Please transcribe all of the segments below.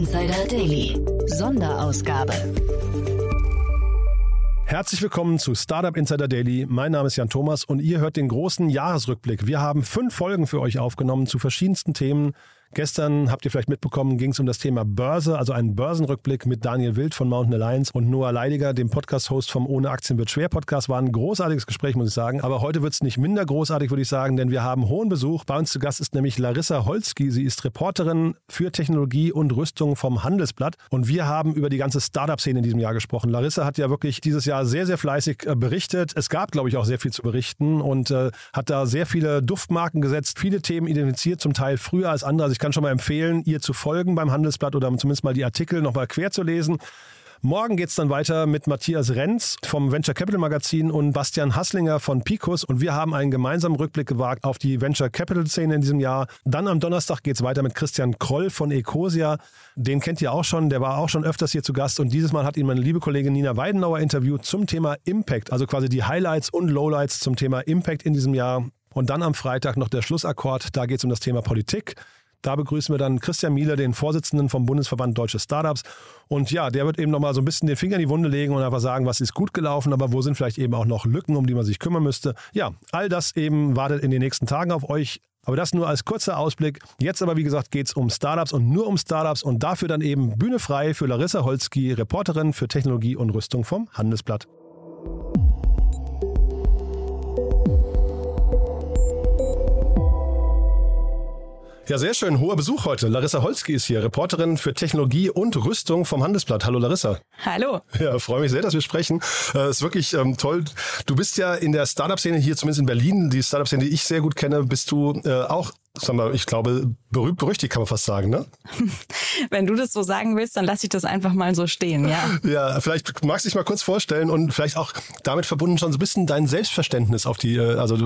Insider Daily. Sonderausgabe. Herzlich willkommen zu Startup Insider Daily. Mein Name ist Jan Thomas und ihr hört den großen Jahresrückblick. Wir haben fünf Folgen für euch aufgenommen zu verschiedensten Themen. Gestern habt ihr vielleicht mitbekommen, ging es um das Thema Börse, also einen Börsenrückblick mit Daniel Wild von Mountain Alliance und Noah Leidiger, dem Podcast-Host vom Ohne Aktien wird schwer Podcast. War ein großartiges Gespräch, muss ich sagen. Aber heute wird es nicht minder großartig, würde ich sagen, denn wir haben hohen Besuch. Bei uns zu Gast ist nämlich Larissa Holzki. Sie ist Reporterin für Technologie und Rüstung vom Handelsblatt. Und wir haben über die ganze Startup-Szene in diesem Jahr gesprochen. Larissa hat ja wirklich dieses Jahr sehr, sehr fleißig äh, berichtet. Es gab, glaube ich, auch sehr viel zu berichten und äh, hat da sehr viele Duftmarken gesetzt, viele Themen identifiziert, zum Teil früher als andere. Also kann schon mal empfehlen, ihr zu folgen beim Handelsblatt oder zumindest mal die Artikel nochmal quer zu lesen. Morgen geht es dann weiter mit Matthias Renz vom Venture Capital Magazin und Bastian Hasslinger von Picus. Und wir haben einen gemeinsamen Rückblick gewagt auf die Venture Capital Szene in diesem Jahr. Dann am Donnerstag geht es weiter mit Christian Kroll von Ecosia. Den kennt ihr auch schon, der war auch schon öfters hier zu Gast. Und dieses Mal hat ihn meine liebe Kollegin Nina Weidenauer interviewt zum Thema Impact, also quasi die Highlights und Lowlights zum Thema Impact in diesem Jahr. Und dann am Freitag noch der Schlussakkord, da geht es um das Thema Politik. Da begrüßen wir dann Christian Mieler, den Vorsitzenden vom Bundesverband Deutsche Startups. Und ja, der wird eben nochmal so ein bisschen den Finger in die Wunde legen und einfach sagen, was ist gut gelaufen, aber wo sind vielleicht eben auch noch Lücken, um die man sich kümmern müsste. Ja, all das eben wartet in den nächsten Tagen auf euch. Aber das nur als kurzer Ausblick. Jetzt aber, wie gesagt, geht es um Startups und nur um Startups und dafür dann eben Bühne frei für Larissa Holzki, Reporterin für Technologie und Rüstung vom Handelsblatt. Ja, sehr schön. Hoher Besuch heute. Larissa Holzki ist hier, Reporterin für Technologie und Rüstung vom Handelsblatt. Hallo Larissa. Hallo. Ja, freue mich sehr, dass wir sprechen. Äh, ist wirklich ähm, toll. Du bist ja in der Startup-Szene hier, zumindest in Berlin, die Startup-Szene, die ich sehr gut kenne, bist du äh, auch Sag mal, ich glaube, berühmt berüchtigt kann man fast sagen, ne? Wenn du das so sagen willst, dann lasse ich das einfach mal so stehen, ja. Ja, vielleicht magst du dich mal kurz vorstellen und vielleicht auch damit verbunden schon so ein bisschen dein Selbstverständnis auf die, äh, also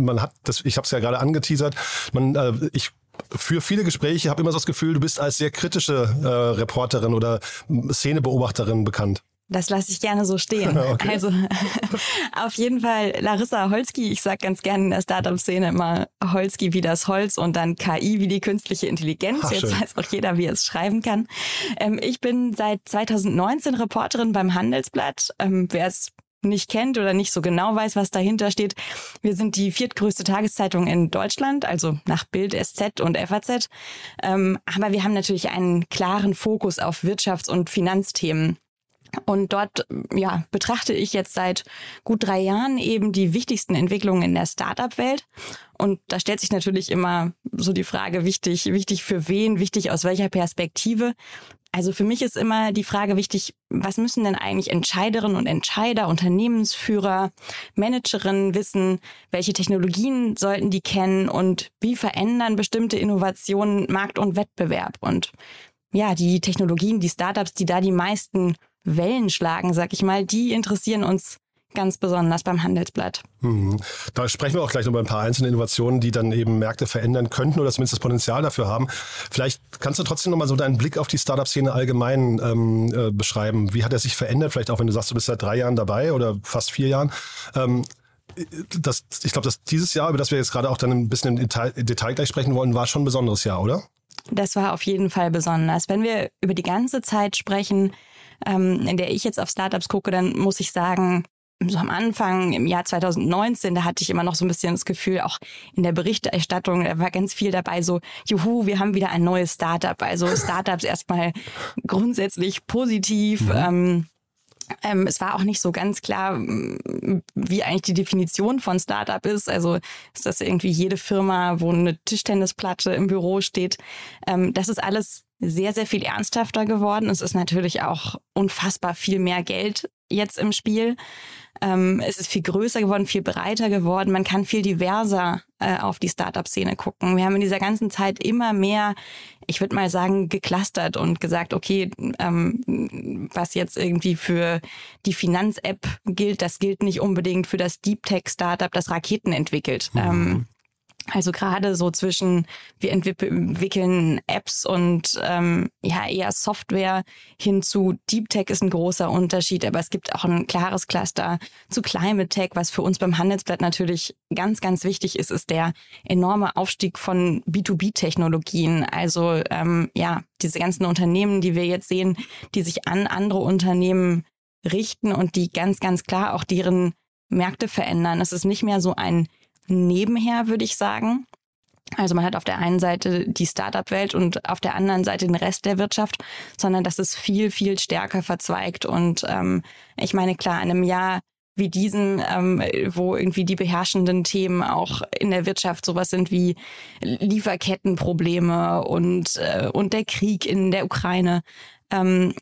man hat das, ich habe es ja gerade angeteasert, man, äh, ich für viele Gespräche habe immer so das Gefühl, du bist als sehr kritische äh, Reporterin oder Szenebeobachterin bekannt. Das lasse ich gerne so stehen. Okay. Also auf jeden Fall Larissa Holzki. Ich sage ganz gerne in der Startup-Szene immer Holzki wie das Holz und dann KI wie die künstliche Intelligenz. Ach, Jetzt weiß auch jeder, wie er es schreiben kann. Ähm, ich bin seit 2019 Reporterin beim Handelsblatt. Ähm, Wer es nicht kennt oder nicht so genau weiß, was dahinter steht. Wir sind die viertgrößte Tageszeitung in Deutschland, also nach Bild, SZ und FAZ. Ähm, aber wir haben natürlich einen klaren Fokus auf Wirtschafts- und Finanzthemen. Und dort ja, betrachte ich jetzt seit gut drei Jahren eben die wichtigsten Entwicklungen in der Startup-Welt. Und da stellt sich natürlich immer so die Frage, wichtig, wichtig für wen, wichtig aus welcher Perspektive. Also für mich ist immer die Frage wichtig, was müssen denn eigentlich Entscheiderinnen und Entscheider, Unternehmensführer, Managerinnen wissen? Welche Technologien sollten die kennen und wie verändern bestimmte Innovationen Markt und Wettbewerb? Und ja, die Technologien, die Startups, die da die meisten Wellen schlagen, sag ich mal, die interessieren uns ganz besonders beim Handelsblatt. Mhm. Da sprechen wir auch gleich noch über ein paar einzelne Innovationen, die dann eben Märkte verändern könnten oder zumindest das Potenzial dafür haben. Vielleicht kannst du trotzdem noch mal so deinen Blick auf die Startup-Szene allgemein ähm, äh, beschreiben. Wie hat er sich verändert? Vielleicht auch, wenn du sagst, du bist seit drei Jahren dabei oder fast vier Jahren. Ähm, das, ich glaube, dass dieses Jahr, über das wir jetzt gerade auch dann ein bisschen im Detail, Detail gleich sprechen wollen, war schon ein besonderes Jahr, oder? Das war auf jeden Fall besonders. Wenn wir über die ganze Zeit sprechen, ähm, in der ich jetzt auf Startups gucke, dann muss ich sagen, so am Anfang im Jahr 2019, da hatte ich immer noch so ein bisschen das Gefühl, auch in der Berichterstattung, da war ganz viel dabei, so, juhu, wir haben wieder ein neues Startup. Also Startups erstmal grundsätzlich positiv. Mhm. Ähm, ähm, es war auch nicht so ganz klar, wie eigentlich die Definition von Startup ist. Also ist das irgendwie jede Firma, wo eine Tischtennisplatte im Büro steht. Ähm, das ist alles sehr, sehr viel ernsthafter geworden. Es ist natürlich auch unfassbar viel mehr Geld jetzt im Spiel. Ähm, es ist viel größer geworden, viel breiter geworden. Man kann viel diverser äh, auf die Startup-Szene gucken. Wir haben in dieser ganzen Zeit immer mehr, ich würde mal sagen, geklustert und gesagt, okay, ähm, was jetzt irgendwie für die Finanz-App gilt, das gilt nicht unbedingt für das Deep Tech-Startup, das Raketen entwickelt. Mhm. Ähm, Also gerade so zwischen, wir entwickeln Apps und ähm, ja eher Software hin zu Deep Tech ist ein großer Unterschied, aber es gibt auch ein klares Cluster zu Climate Tech, was für uns beim Handelsblatt natürlich ganz, ganz wichtig ist, ist der enorme Aufstieg von B2B-Technologien. Also ähm, ja, diese ganzen Unternehmen, die wir jetzt sehen, die sich an andere Unternehmen richten und die ganz, ganz klar auch deren Märkte verändern. Es ist nicht mehr so ein nebenher, würde ich sagen. Also man hat auf der einen Seite die Startup-Welt und auf der anderen Seite den Rest der Wirtschaft, sondern das ist viel, viel stärker verzweigt. Und ähm, ich meine, klar, in einem Jahr wie diesen, ähm, wo irgendwie die beherrschenden Themen auch in der Wirtschaft sowas sind wie Lieferkettenprobleme und, äh, und der Krieg in der Ukraine ähm,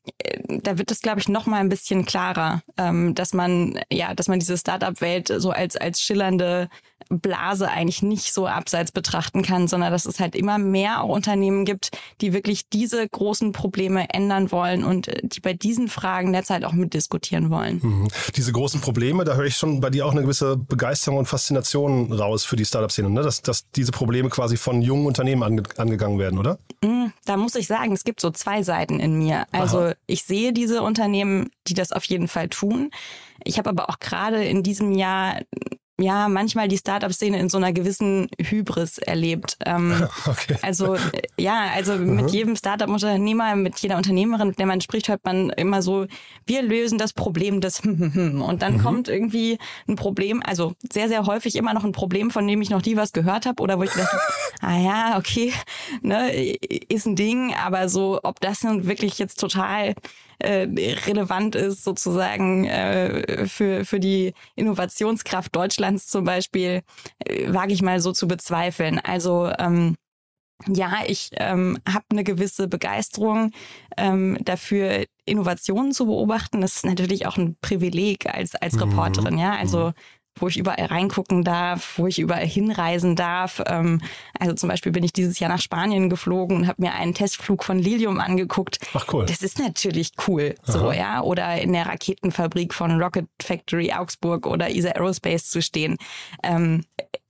da wird es, glaube ich, noch mal ein bisschen klarer, ähm, dass man ja, dass man diese Startup-Welt so als als schillernde Blase eigentlich nicht so abseits betrachten kann, sondern dass es halt immer mehr auch Unternehmen gibt, die wirklich diese großen Probleme ändern wollen und äh, die bei diesen Fragen derzeit auch mitdiskutieren wollen. Mhm. Diese großen Probleme, da höre ich schon bei dir auch eine gewisse Begeisterung und Faszination raus für die Startup-Szene, ne? dass, dass diese Probleme quasi von jungen Unternehmen ange angegangen werden, oder? Mhm, da muss ich sagen, es gibt so zwei Seiten in mir. Also Aha. ich sehe diese Unternehmen, die das auf jeden Fall tun. Ich habe aber auch gerade in diesem Jahr ja, manchmal die Startup-Szene in so einer gewissen Hybris erlebt. Ähm, okay. Also ja, also mhm. mit jedem Startup-Unternehmer, mit jeder Unternehmerin, mit der man spricht, hört man immer so, wir lösen das Problem des und dann mhm. kommt irgendwie ein Problem, also sehr, sehr häufig immer noch ein Problem, von dem ich noch nie was gehört habe oder wo ich dachte, ah ja, okay, ne, ist ein Ding, aber so, ob das nun wirklich jetzt total äh, relevant ist sozusagen äh, für, für die Innovationskraft Deutschlands zum Beispiel, äh, wage ich mal so zu bezweifeln. Also ähm, ja, ich ähm, habe eine gewisse Begeisterung ähm, dafür, Innovationen zu beobachten. Das ist natürlich auch ein Privileg als, als mhm. Reporterin, ja. Also mhm wo ich überall reingucken darf, wo ich überall hinreisen darf. Ähm, also zum Beispiel bin ich dieses Jahr nach Spanien geflogen und habe mir einen Testflug von Lilium angeguckt. Ach cool. Das ist natürlich cool, so ja. Oder in der Raketenfabrik von Rocket Factory Augsburg oder ESA Aerospace zu stehen. Ähm,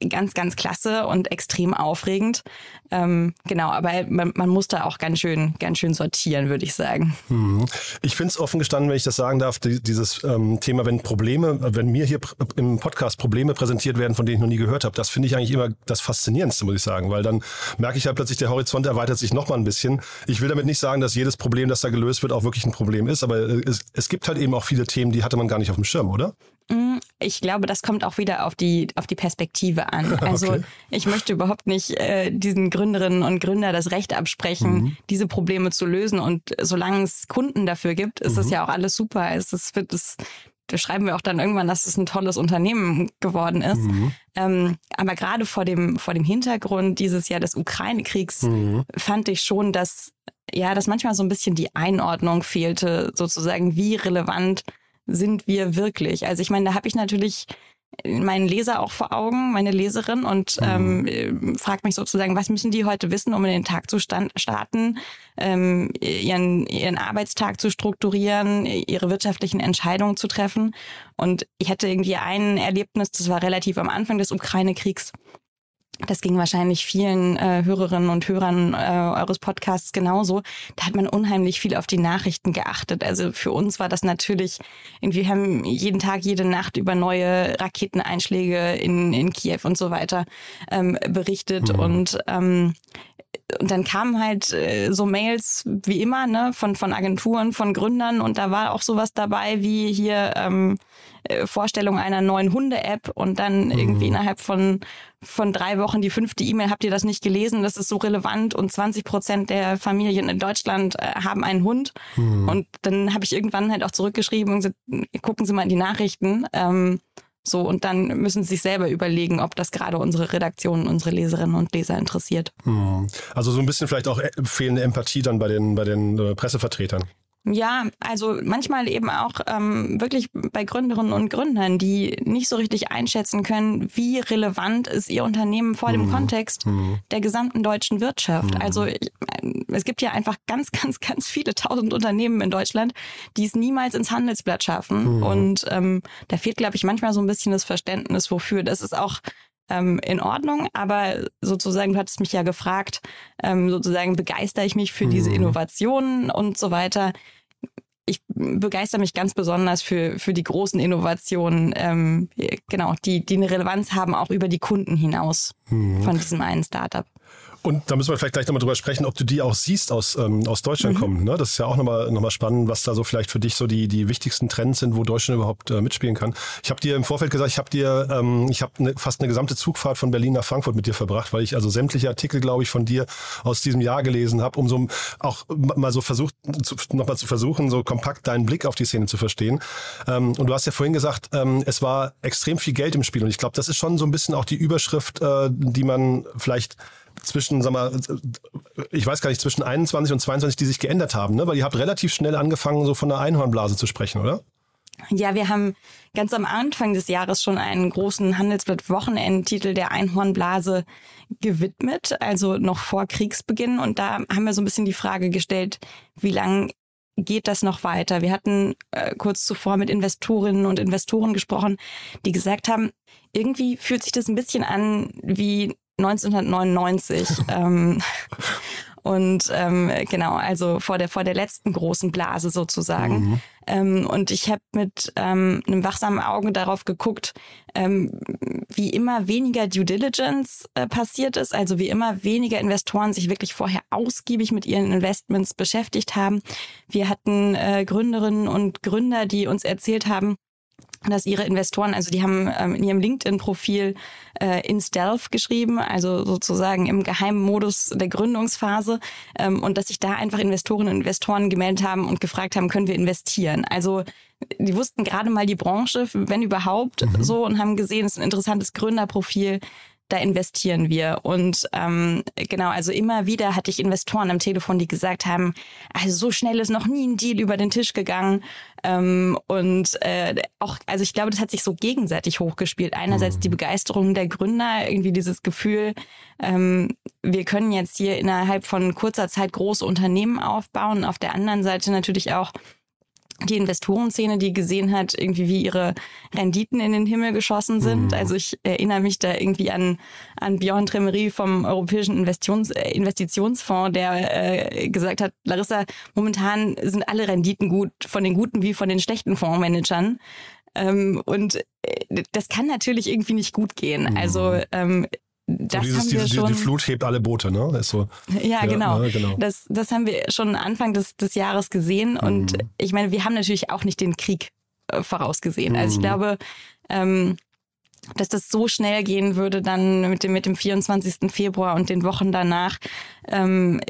ganz, ganz klasse und extrem aufregend. Ähm, genau, aber man, man, muss da auch ganz schön, ganz schön sortieren, würde ich sagen. Hm. Ich finde es offen gestanden, wenn ich das sagen darf, dieses ähm, Thema, wenn Probleme, wenn mir hier im Podcast Probleme präsentiert werden, von denen ich noch nie gehört habe, das finde ich eigentlich immer das Faszinierendste, muss ich sagen, weil dann merke ich halt plötzlich, der Horizont erweitert sich noch mal ein bisschen. Ich will damit nicht sagen, dass jedes Problem, das da gelöst wird, auch wirklich ein Problem ist, aber es, es gibt halt eben auch viele Themen, die hatte man gar nicht auf dem Schirm, oder? Mm, ich glaube, das kommt auch wieder auf die, auf die Perspektive an. Also okay. ich möchte überhaupt nicht äh, diesen Gründerinnen und Gründer das Recht absprechen, mhm. diese Probleme zu lösen. Und solange es Kunden dafür gibt, ist es mhm. ja auch alles super. Es, es wird es da schreiben wir auch dann irgendwann, dass es ein tolles Unternehmen geworden ist. Mhm. Ähm, aber gerade vor dem, vor dem Hintergrund dieses Jahr des Ukraine-Kriegs mhm. fand ich schon, dass, ja, dass manchmal so ein bisschen die Einordnung fehlte, sozusagen, wie relevant sind wir wirklich? Also ich meine, da habe ich natürlich meinen Leser auch vor Augen, meine Leserin und mhm. ähm, fragt mich sozusagen, was müssen die heute wissen, um in den Tag zu starten, ähm, ihren, ihren Arbeitstag zu strukturieren, ihre wirtschaftlichen Entscheidungen zu treffen. Und ich hatte irgendwie ein Erlebnis, das war relativ am Anfang des Ukraine-Kriegs. Das ging wahrscheinlich vielen äh, Hörerinnen und Hörern äh, eures Podcasts genauso. Da hat man unheimlich viel auf die Nachrichten geachtet. Also für uns war das natürlich, wir haben jeden Tag, jede Nacht über neue Raketeneinschläge in, in Kiew und so weiter ähm, berichtet. Mhm. Und ähm, und dann kamen halt äh, so Mails wie immer, ne, von, von Agenturen, von Gründern und da war auch sowas dabei wie hier ähm, äh, Vorstellung einer neuen Hunde-App und dann mhm. irgendwie innerhalb von, von drei Wochen die fünfte E-Mail, habt ihr das nicht gelesen, das ist so relevant und 20 Prozent der Familien in Deutschland äh, haben einen Hund. Mhm. Und dann habe ich irgendwann halt auch zurückgeschrieben und gesagt, gucken Sie mal in die Nachrichten. Ähm, so, und dann müssen sie sich selber überlegen, ob das gerade unsere Redaktion, unsere Leserinnen und Leser interessiert. Hm. Also so ein bisschen vielleicht auch äh, fehlende Empathie dann bei den, bei den äh, Pressevertretern. Ja, also manchmal eben auch ähm, wirklich bei Gründerinnen und Gründern, die nicht so richtig einschätzen können, wie relevant ist ihr Unternehmen vor dem mhm. Kontext mhm. der gesamten deutschen Wirtschaft. Mhm. Also ich, es gibt ja einfach ganz, ganz, ganz viele tausend Unternehmen in Deutschland, die es niemals ins Handelsblatt schaffen. Mhm. Und ähm, da fehlt, glaube ich, manchmal so ein bisschen das Verständnis, wofür. Das ist auch ähm, in Ordnung. Aber sozusagen, du hattest mich ja gefragt, ähm, sozusagen begeistere ich mich für mhm. diese Innovationen und so weiter. Ich begeister mich ganz besonders für, für die großen Innovationen, ähm, genau, die, die eine Relevanz haben, auch über die Kunden hinaus mhm. von diesem einen Startup. Und da müssen wir vielleicht gleich nochmal drüber sprechen, ob du die auch siehst aus, ähm, aus Deutschland mhm. kommen. Ne? Das ist ja auch nochmal noch mal spannend, was da so vielleicht für dich so die, die wichtigsten Trends sind, wo Deutschland überhaupt äh, mitspielen kann. Ich habe dir im Vorfeld gesagt, ich habe dir, ähm, ich habe ne, fast eine gesamte Zugfahrt von Berlin nach Frankfurt mit dir verbracht, weil ich also sämtliche Artikel, glaube ich, von dir aus diesem Jahr gelesen habe, um so auch mal so versucht, zu, nochmal zu versuchen, so kompakt deinen Blick auf die Szene zu verstehen. Ähm, und du hast ja vorhin gesagt, ähm, es war extrem viel Geld im Spiel. Und ich glaube, das ist schon so ein bisschen auch die Überschrift, äh, die man vielleicht zwischen, sag mal, ich weiß gar nicht, zwischen 21 und 22, die sich geändert haben, ne? Weil ihr habt relativ schnell angefangen, so von der Einhornblase zu sprechen, oder? Ja, wir haben ganz am Anfang des Jahres schon einen großen Handelsblatt-Wochenendtitel der Einhornblase gewidmet, also noch vor Kriegsbeginn. Und da haben wir so ein bisschen die Frage gestellt, wie lange geht das noch weiter? Wir hatten äh, kurz zuvor mit Investorinnen und Investoren gesprochen, die gesagt haben, irgendwie fühlt sich das ein bisschen an wie 1999. ähm, und ähm, genau, also vor der vor der letzten großen Blase sozusagen. Mhm. Ähm, und ich habe mit ähm, einem wachsamen Auge darauf geguckt, ähm, wie immer weniger Due Diligence äh, passiert ist, also wie immer weniger Investoren sich wirklich vorher ausgiebig mit ihren Investments beschäftigt haben. Wir hatten äh, Gründerinnen und Gründer, die uns erzählt haben, dass ihre Investoren, also die haben ähm, in ihrem LinkedIn-Profil äh, in Stealth geschrieben, also sozusagen im geheimen Modus der Gründungsphase ähm, und dass sich da einfach Investorinnen und Investoren gemeldet haben und gefragt haben, können wir investieren? Also die wussten gerade mal die Branche, wenn überhaupt, mhm. so und haben gesehen, es ist ein interessantes Gründerprofil da investieren wir. Und ähm, genau, also immer wieder hatte ich Investoren am Telefon, die gesagt haben, also so schnell ist noch nie ein Deal über den Tisch gegangen. Ähm, und äh, auch, also ich glaube, das hat sich so gegenseitig hochgespielt. Einerseits die mhm. Begeisterung der Gründer, irgendwie dieses Gefühl, ähm, wir können jetzt hier innerhalb von kurzer Zeit große Unternehmen aufbauen. Auf der anderen Seite natürlich auch die Investorenszene, die gesehen hat, irgendwie wie ihre Renditen in den Himmel geschossen sind. Mhm. Also ich erinnere mich da irgendwie an, an Björn Tremery vom Europäischen Investitions, äh, Investitionsfonds, der äh, gesagt hat, Larissa, momentan sind alle Renditen gut, von den guten wie von den schlechten Fondsmanagern. Ähm, und äh, das kann natürlich irgendwie nicht gut gehen. Mhm. Also ähm, das so dieses, haben wir diese, schon. Die Flut hebt alle Boote, ne? Ist so, ja, ja genau. Ja, genau. Das, das haben wir schon Anfang des, des Jahres gesehen. Und mhm. ich meine, wir haben natürlich auch nicht den Krieg äh, vorausgesehen. Mhm. Also ich mhm. glaube, ähm, dass das so schnell gehen würde dann mit dem, mit dem 24. Februar und den Wochen danach. Ähm,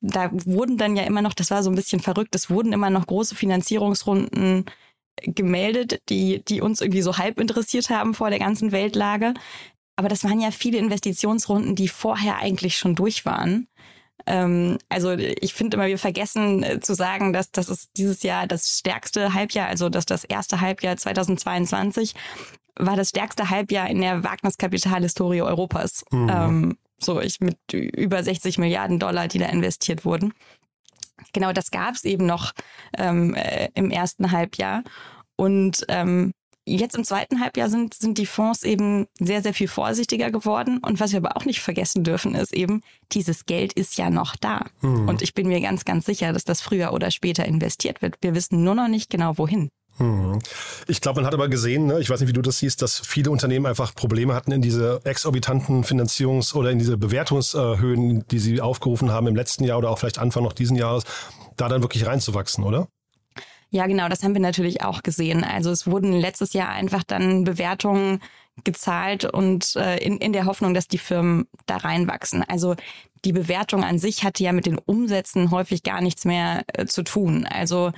da wurden dann ja immer noch, das war so ein bisschen verrückt, es wurden immer noch große Finanzierungsrunden gemeldet, die, die uns irgendwie so halb interessiert haben vor der ganzen Weltlage. Aber das waren ja viele Investitionsrunden, die vorher eigentlich schon durch waren. Ähm, also ich finde immer, wir vergessen äh, zu sagen, dass das ist dieses Jahr das stärkste Halbjahr, also dass das erste Halbjahr 2022 war das stärkste Halbjahr in der Wagniskapitalhistorie Europas. Mhm. Ähm, so ich mit über 60 Milliarden Dollar, die da investiert wurden. Genau, das gab es eben noch ähm, äh, im ersten Halbjahr. Und ähm, Jetzt im zweiten Halbjahr sind, sind die Fonds eben sehr, sehr viel vorsichtiger geworden. Und was wir aber auch nicht vergessen dürfen, ist eben, dieses Geld ist ja noch da. Mhm. Und ich bin mir ganz, ganz sicher, dass das früher oder später investiert wird. Wir wissen nur noch nicht genau, wohin. Mhm. Ich glaube, man hat aber gesehen, ne, ich weiß nicht, wie du das siehst, dass viele Unternehmen einfach Probleme hatten in diese exorbitanten Finanzierungs- oder in diese Bewertungshöhen, die sie aufgerufen haben im letzten Jahr oder auch vielleicht Anfang noch diesen Jahres, da dann wirklich reinzuwachsen, oder? Ja, genau, das haben wir natürlich auch gesehen. Also es wurden letztes Jahr einfach dann Bewertungen gezahlt und äh, in, in der Hoffnung, dass die Firmen da reinwachsen. Also die Bewertung an sich hatte ja mit den Umsätzen häufig gar nichts mehr äh, zu tun. Also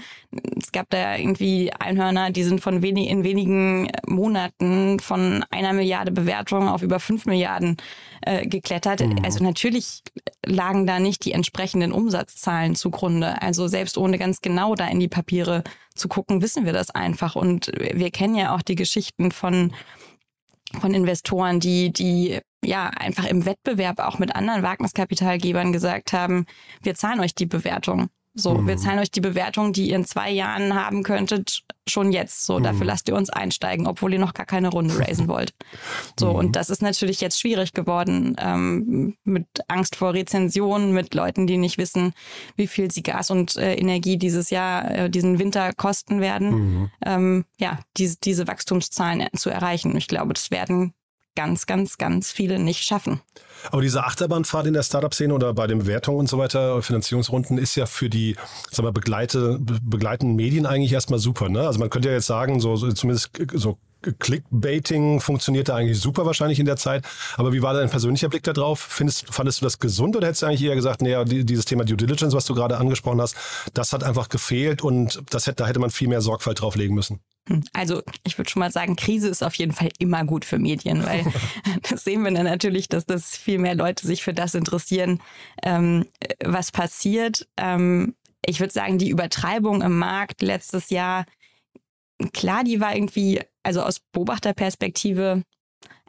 es gab da irgendwie Einhörner, die sind von wenig, in wenigen Monaten von einer Milliarde Bewertung auf über fünf Milliarden äh, geklettert. Mhm. Also natürlich lagen da nicht die entsprechenden Umsatzzahlen zugrunde. Also selbst ohne ganz genau da in die Papiere zu gucken, wissen wir das einfach. Und wir kennen ja auch die Geschichten von von Investoren, die, die ja einfach im Wettbewerb auch mit anderen Wagniskapitalgebern gesagt haben, wir zahlen euch die Bewertung. So, mhm. wir zahlen euch die Bewertung, die ihr in zwei Jahren haben könntet, schon jetzt. So, dafür mhm. lasst ihr uns einsteigen, obwohl ihr noch gar keine Runde raisen wollt. So, mhm. und das ist natürlich jetzt schwierig geworden ähm, mit Angst vor Rezensionen, mit Leuten, die nicht wissen, wie viel sie Gas und äh, Energie dieses Jahr, äh, diesen Winter kosten werden. Mhm. Ähm, ja, diese, diese Wachstumszahlen zu erreichen. Ich glaube, das werden ganz, ganz, ganz viele nicht schaffen. Aber diese Achterbahnfahrt in der Startup-Szene oder bei den Bewertungen und so weiter, Finanzierungsrunden, ist ja für die sag mal, begleite, begleitenden Medien eigentlich erstmal super. Ne? Also man könnte ja jetzt sagen, so, so zumindest so Clickbaiting funktionierte eigentlich super wahrscheinlich in der Zeit. Aber wie war dein persönlicher Blick darauf? Findest, fandest du das gesund oder hättest du eigentlich eher gesagt, naja, dieses Thema Due Diligence, was du gerade angesprochen hast, das hat einfach gefehlt und das hätte, da hätte man viel mehr Sorgfalt drauflegen müssen? Also ich würde schon mal sagen, Krise ist auf jeden Fall immer gut für Medien, weil das sehen wir dann natürlich, dass das viel mehr Leute sich für das interessieren, ähm, was passiert. Ähm, ich würde sagen, die Übertreibung im Markt letztes Jahr, klar, die war irgendwie, also aus Beobachterperspektive,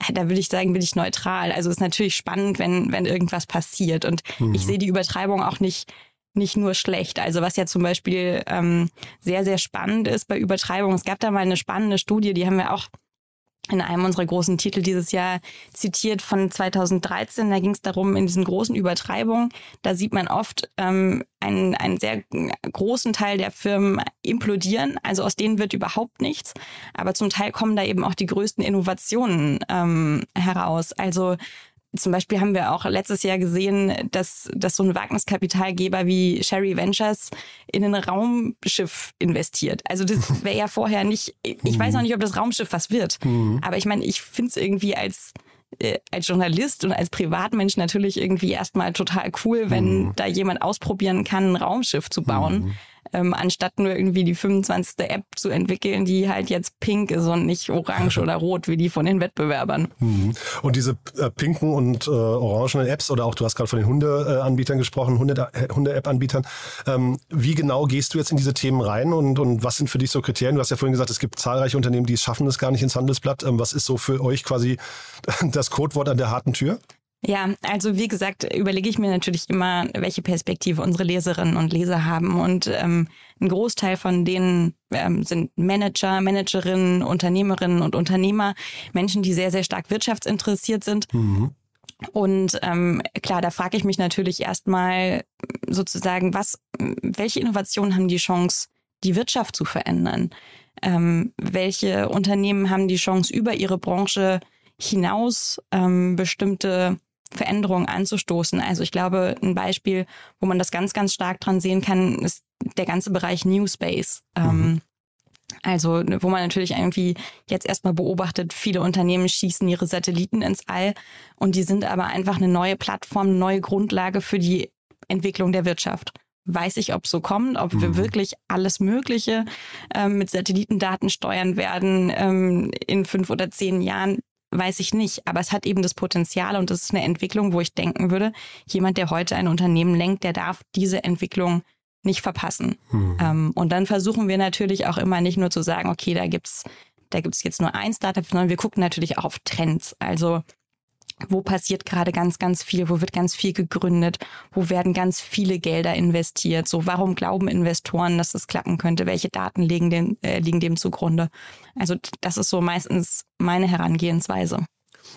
äh, da würde ich sagen, bin ich neutral. Also es ist natürlich spannend, wenn, wenn irgendwas passiert. Und mhm. ich sehe die Übertreibung auch nicht nicht nur schlecht. Also was ja zum Beispiel ähm, sehr, sehr spannend ist bei Übertreibung. Es gab da mal eine spannende Studie, die haben wir auch in einem unserer großen Titel dieses Jahr zitiert von 2013. Da ging es darum, in diesen großen Übertreibungen, da sieht man oft ähm, einen, einen sehr großen Teil der Firmen implodieren. Also aus denen wird überhaupt nichts. Aber zum Teil kommen da eben auch die größten Innovationen ähm, heraus. Also zum Beispiel haben wir auch letztes Jahr gesehen, dass, dass so ein Wagniskapitalgeber wie Sherry Ventures in ein Raumschiff investiert. Also das wäre ja vorher nicht, ich weiß noch nicht, ob das Raumschiff was wird. Mhm. Aber ich meine, ich finde es irgendwie als äh, als Journalist und als Privatmensch natürlich irgendwie erstmal total cool, wenn mhm. da jemand ausprobieren kann, ein Raumschiff zu bauen. Mhm ähm, anstatt nur irgendwie die 25. App zu entwickeln, die halt jetzt pink ist und nicht orange oder rot wie die von den Wettbewerbern. Mhm. Und diese äh, pinken und äh, orangenen Apps oder auch du hast gerade von den Hundeanbietern gesprochen, Hunde-App-Anbietern. Ähm, wie genau gehst du jetzt in diese Themen rein und, und was sind für dich so Kriterien? Du hast ja vorhin gesagt, es gibt zahlreiche Unternehmen, die es schaffen, es gar nicht ins Handelsblatt. Ähm, was ist so für euch quasi das Codewort an der harten Tür? Ja, also wie gesagt, überlege ich mir natürlich immer, welche Perspektive unsere Leserinnen und Leser haben. Und ähm, ein Großteil von denen ähm, sind Manager, Managerinnen, Unternehmerinnen und Unternehmer, Menschen, die sehr, sehr stark wirtschaftsinteressiert sind. Mhm. Und ähm, klar, da frage ich mich natürlich erstmal sozusagen, was, welche Innovationen haben die Chance, die Wirtschaft zu verändern? Ähm, welche Unternehmen haben die Chance, über ihre Branche hinaus ähm, bestimmte Veränderungen anzustoßen. Also ich glaube, ein Beispiel, wo man das ganz, ganz stark dran sehen kann, ist der ganze Bereich New Space. Ähm, mhm. Also, wo man natürlich irgendwie jetzt erstmal beobachtet, viele Unternehmen schießen ihre Satelliten ins All und die sind aber einfach eine neue Plattform, eine neue Grundlage für die Entwicklung der Wirtschaft. Weiß ich, ob es so kommt, ob mhm. wir wirklich alles Mögliche ähm, mit Satellitendaten steuern werden ähm, in fünf oder zehn Jahren weiß ich nicht. Aber es hat eben das Potenzial und das ist eine Entwicklung, wo ich denken würde, jemand, der heute ein Unternehmen lenkt, der darf diese Entwicklung nicht verpassen. Mhm. Ähm, und dann versuchen wir natürlich auch immer nicht nur zu sagen, okay, da gibt's da gibt's jetzt nur ein Startup, sondern wir gucken natürlich auch auf Trends. Also wo passiert gerade ganz, ganz viel, wo wird ganz viel gegründet, wo werden ganz viele Gelder investiert, so warum glauben Investoren, dass das klappen könnte, welche Daten liegen dem, äh, liegen dem zugrunde. Also das ist so meistens meine Herangehensweise.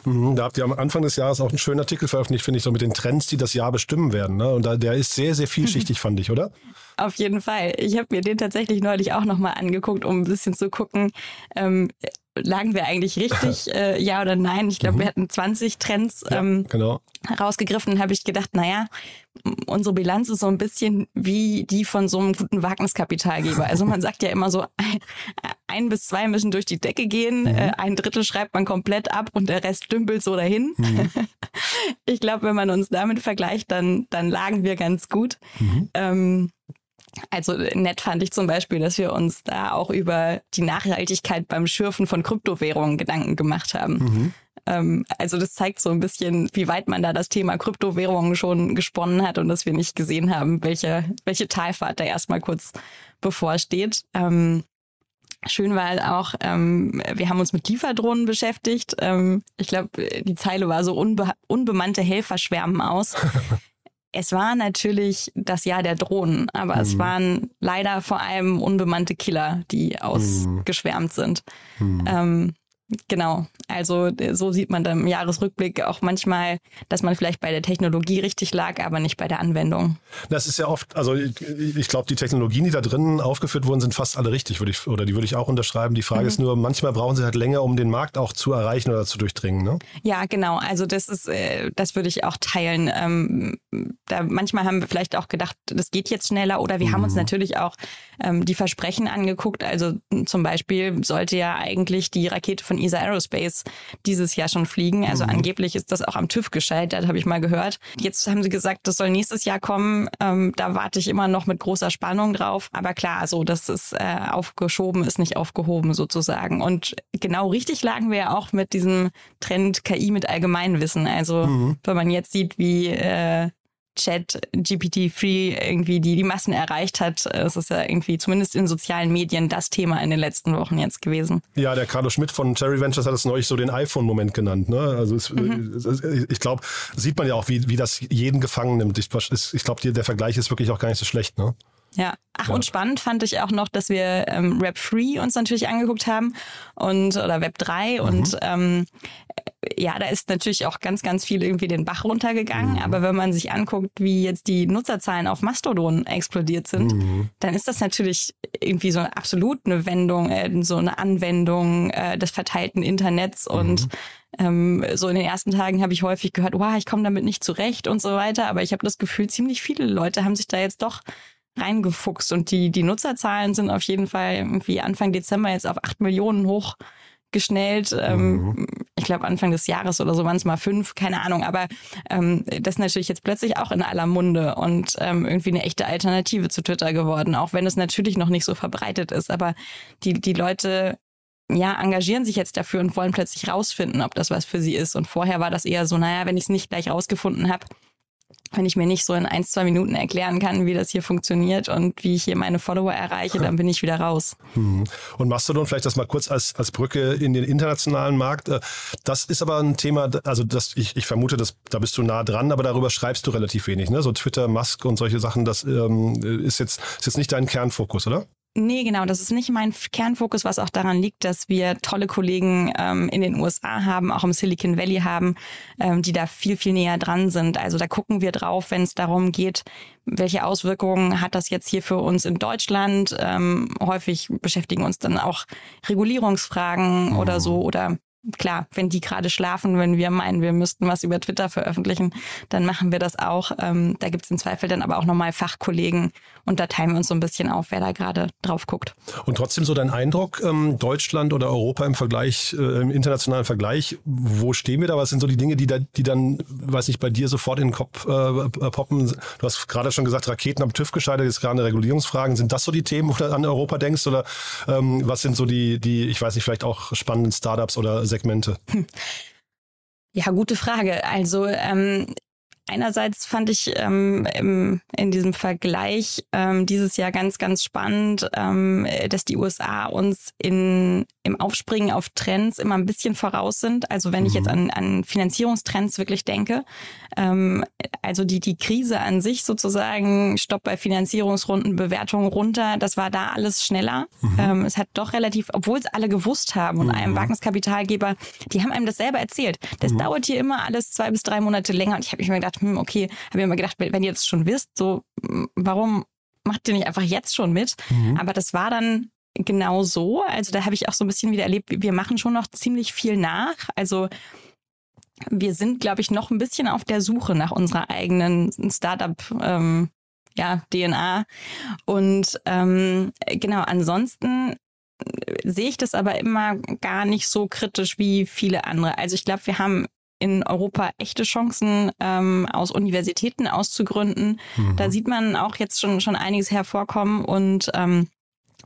Mhm, da habt ihr am Anfang des Jahres auch einen schönen Artikel veröffentlicht, finde ich, so mit den Trends, die das Jahr bestimmen werden. Ne? Und da, der ist sehr, sehr vielschichtig, fand ich, oder? Auf jeden Fall. Ich habe mir den tatsächlich neulich auch nochmal angeguckt, um ein bisschen zu gucken, ähm, lagen wir eigentlich richtig, äh, ja oder nein? Ich glaube, mhm. wir hatten 20 Trends ja, ähm, genau. rausgegriffen. habe ich gedacht, naja, unsere Bilanz ist so ein bisschen wie die von so einem guten Wagniskapitalgeber. Also man sagt ja immer so, ein, ein bis zwei müssen durch die Decke gehen, mhm. äh, ein Drittel schreibt man komplett ab und der Rest dümpelt so dahin. Mhm. Ich glaube, wenn man uns damit vergleicht, dann, dann lagen wir ganz gut. Mhm. Ähm, also nett fand ich zum Beispiel, dass wir uns da auch über die Nachhaltigkeit beim Schürfen von Kryptowährungen Gedanken gemacht haben. Mhm. Ähm, also das zeigt so ein bisschen, wie weit man da das Thema Kryptowährungen schon gesponnen hat und dass wir nicht gesehen haben, welche, welche Talfahrt da erstmal kurz bevorsteht. Ähm, Schön war auch, ähm, wir haben uns mit Lieferdrohnen beschäftigt. Ähm, ich glaube, die Zeile war so unbe unbemannte Helfer schwärmen aus. Es war natürlich das Jahr der Drohnen, aber mhm. es waren leider vor allem unbemannte Killer, die mhm. ausgeschwärmt sind. Mhm. Ähm, Genau, also so sieht man dann im Jahresrückblick auch manchmal, dass man vielleicht bei der Technologie richtig lag, aber nicht bei der Anwendung. Das ist ja oft, also ich glaube, die Technologien, die da drin aufgeführt wurden, sind fast alle richtig, würde ich, oder die würde ich auch unterschreiben. Die Frage mhm. ist nur, manchmal brauchen sie halt länger, um den Markt auch zu erreichen oder zu durchdringen. Ne? Ja, genau. Also das ist, äh, das würde ich auch teilen. Ähm, da manchmal haben wir vielleicht auch gedacht, das geht jetzt schneller, oder wir mhm. haben uns mhm. natürlich auch ähm, die Versprechen angeguckt. Also zum Beispiel sollte ja eigentlich die Rakete von ESA Aerospace dieses Jahr schon fliegen. Also mhm. angeblich ist das auch am TÜV gescheitert, habe ich mal gehört. Jetzt haben sie gesagt, das soll nächstes Jahr kommen. Ähm, da warte ich immer noch mit großer Spannung drauf. Aber klar, so das ist äh, aufgeschoben, ist nicht aufgehoben sozusagen. Und genau richtig lagen wir ja auch mit diesem Trend KI mit Allgemeinwissen. Also mhm. wenn man jetzt sieht, wie äh, Chat GPT-3 irgendwie die, die Massen erreicht hat. Es ist ja irgendwie zumindest in sozialen Medien das Thema in den letzten Wochen jetzt gewesen. Ja, der Carlo Schmidt von Cherry Ventures hat es neulich so den iPhone-Moment genannt. Ne? Also es, mhm. ich glaube, sieht man ja auch, wie, wie das jeden gefangen nimmt. Ich, ich glaube, der Vergleich ist wirklich auch gar nicht so schlecht. Ne? Ja, ach ja. und spannend fand ich auch noch, dass wir ähm, Rap 3 uns natürlich angeguckt haben und oder Web 3 mhm. und ähm, ja, da ist natürlich auch ganz, ganz viel irgendwie den Bach runtergegangen. Mhm. Aber wenn man sich anguckt, wie jetzt die Nutzerzahlen auf Mastodon explodiert sind, mhm. dann ist das natürlich irgendwie so absolut eine Wendung, äh, so eine Anwendung äh, des verteilten Internets mhm. und ähm, so in den ersten Tagen habe ich häufig gehört, wow, ich komme damit nicht zurecht und so weiter. Aber ich habe das Gefühl, ziemlich viele Leute haben sich da jetzt doch reingefuchst und die, die Nutzerzahlen sind auf jeden Fall irgendwie Anfang Dezember jetzt auf acht Millionen hoch geschnellt. Ähm, mhm. Ich glaube, Anfang des Jahres oder so waren es mal fünf, keine Ahnung. Aber ähm, das ist natürlich jetzt plötzlich auch in aller Munde und ähm, irgendwie eine echte Alternative zu Twitter geworden, auch wenn es natürlich noch nicht so verbreitet ist. Aber die, die Leute ja, engagieren sich jetzt dafür und wollen plötzlich rausfinden, ob das was für sie ist. Und vorher war das eher so, naja, wenn ich es nicht gleich rausgefunden habe, wenn ich mir nicht so in ein, zwei Minuten erklären kann, wie das hier funktioniert und wie ich hier meine Follower erreiche, dann bin ich wieder raus. Hm. Und Mastodon, vielleicht das mal kurz als, als Brücke in den internationalen Markt. Äh, das ist aber ein Thema, also das, ich, ich vermute, dass, da bist du nah dran, aber darüber schreibst du relativ wenig. Ne? So Twitter, Musk und solche Sachen, das ähm, ist, jetzt, ist jetzt nicht dein Kernfokus, oder? Nee, genau, das ist nicht mein Kernfokus, was auch daran liegt, dass wir tolle Kollegen ähm, in den USA haben, auch im Silicon Valley haben, ähm, die da viel, viel näher dran sind. Also da gucken wir drauf, wenn es darum geht, welche Auswirkungen hat das jetzt hier für uns in Deutschland. Ähm, häufig beschäftigen uns dann auch Regulierungsfragen oh. oder so oder klar, wenn die gerade schlafen, wenn wir meinen, wir müssten was über Twitter veröffentlichen, dann machen wir das auch. Ähm, da gibt es im Zweifel dann aber auch nochmal Fachkollegen und da teilen wir uns so ein bisschen auf, wer da gerade drauf guckt. Und trotzdem so dein Eindruck, ähm, Deutschland oder Europa im Vergleich, äh, im internationalen Vergleich, wo stehen wir da? Was sind so die Dinge, die, da, die dann, weiß nicht, bei dir sofort in den Kopf äh, poppen? Du hast gerade schon gesagt, Raketen am TÜV gescheitert, jetzt gerade Regulierungsfragen. Sind das so die Themen, wo du an Europa denkst? Oder ähm, was sind so die, die, ich weiß nicht, vielleicht auch spannenden Startups oder Segmente? Ja, gute Frage. Also ähm, Einerseits fand ich ähm, im, in diesem Vergleich ähm, dieses Jahr ganz, ganz spannend, ähm, dass die USA uns in, im Aufspringen auf Trends immer ein bisschen voraus sind. Also wenn mhm. ich jetzt mhm. an, an Finanzierungstrends wirklich denke, ähm, also die, die Krise an sich sozusagen, Stopp bei Finanzierungsrunden, Bewertungen runter, das war da alles schneller. Mhm. Ähm, es hat doch relativ, obwohl es alle gewusst haben und mhm. einem Wagniskapitalgeber, die haben einem das selber erzählt. Das mhm. dauert hier immer alles zwei bis drei Monate länger und ich habe mich mir gedacht, hm, okay, habe mir immer gedacht, wenn ihr das schon wisst, so, warum macht ihr nicht einfach jetzt schon mit? Mhm. Aber das war dann genau so. Also da habe ich auch so ein bisschen wieder erlebt, wir machen schon noch ziemlich viel nach. Also wir sind, glaube ich, noch ein bisschen auf der Suche nach unserer eigenen Startup. Ähm, ja, DNA. Und ähm, genau, ansonsten sehe ich das aber immer gar nicht so kritisch wie viele andere. Also ich glaube, wir haben in Europa echte Chancen ähm, aus Universitäten auszugründen. Mhm. Da sieht man auch jetzt schon, schon einiges hervorkommen und ähm,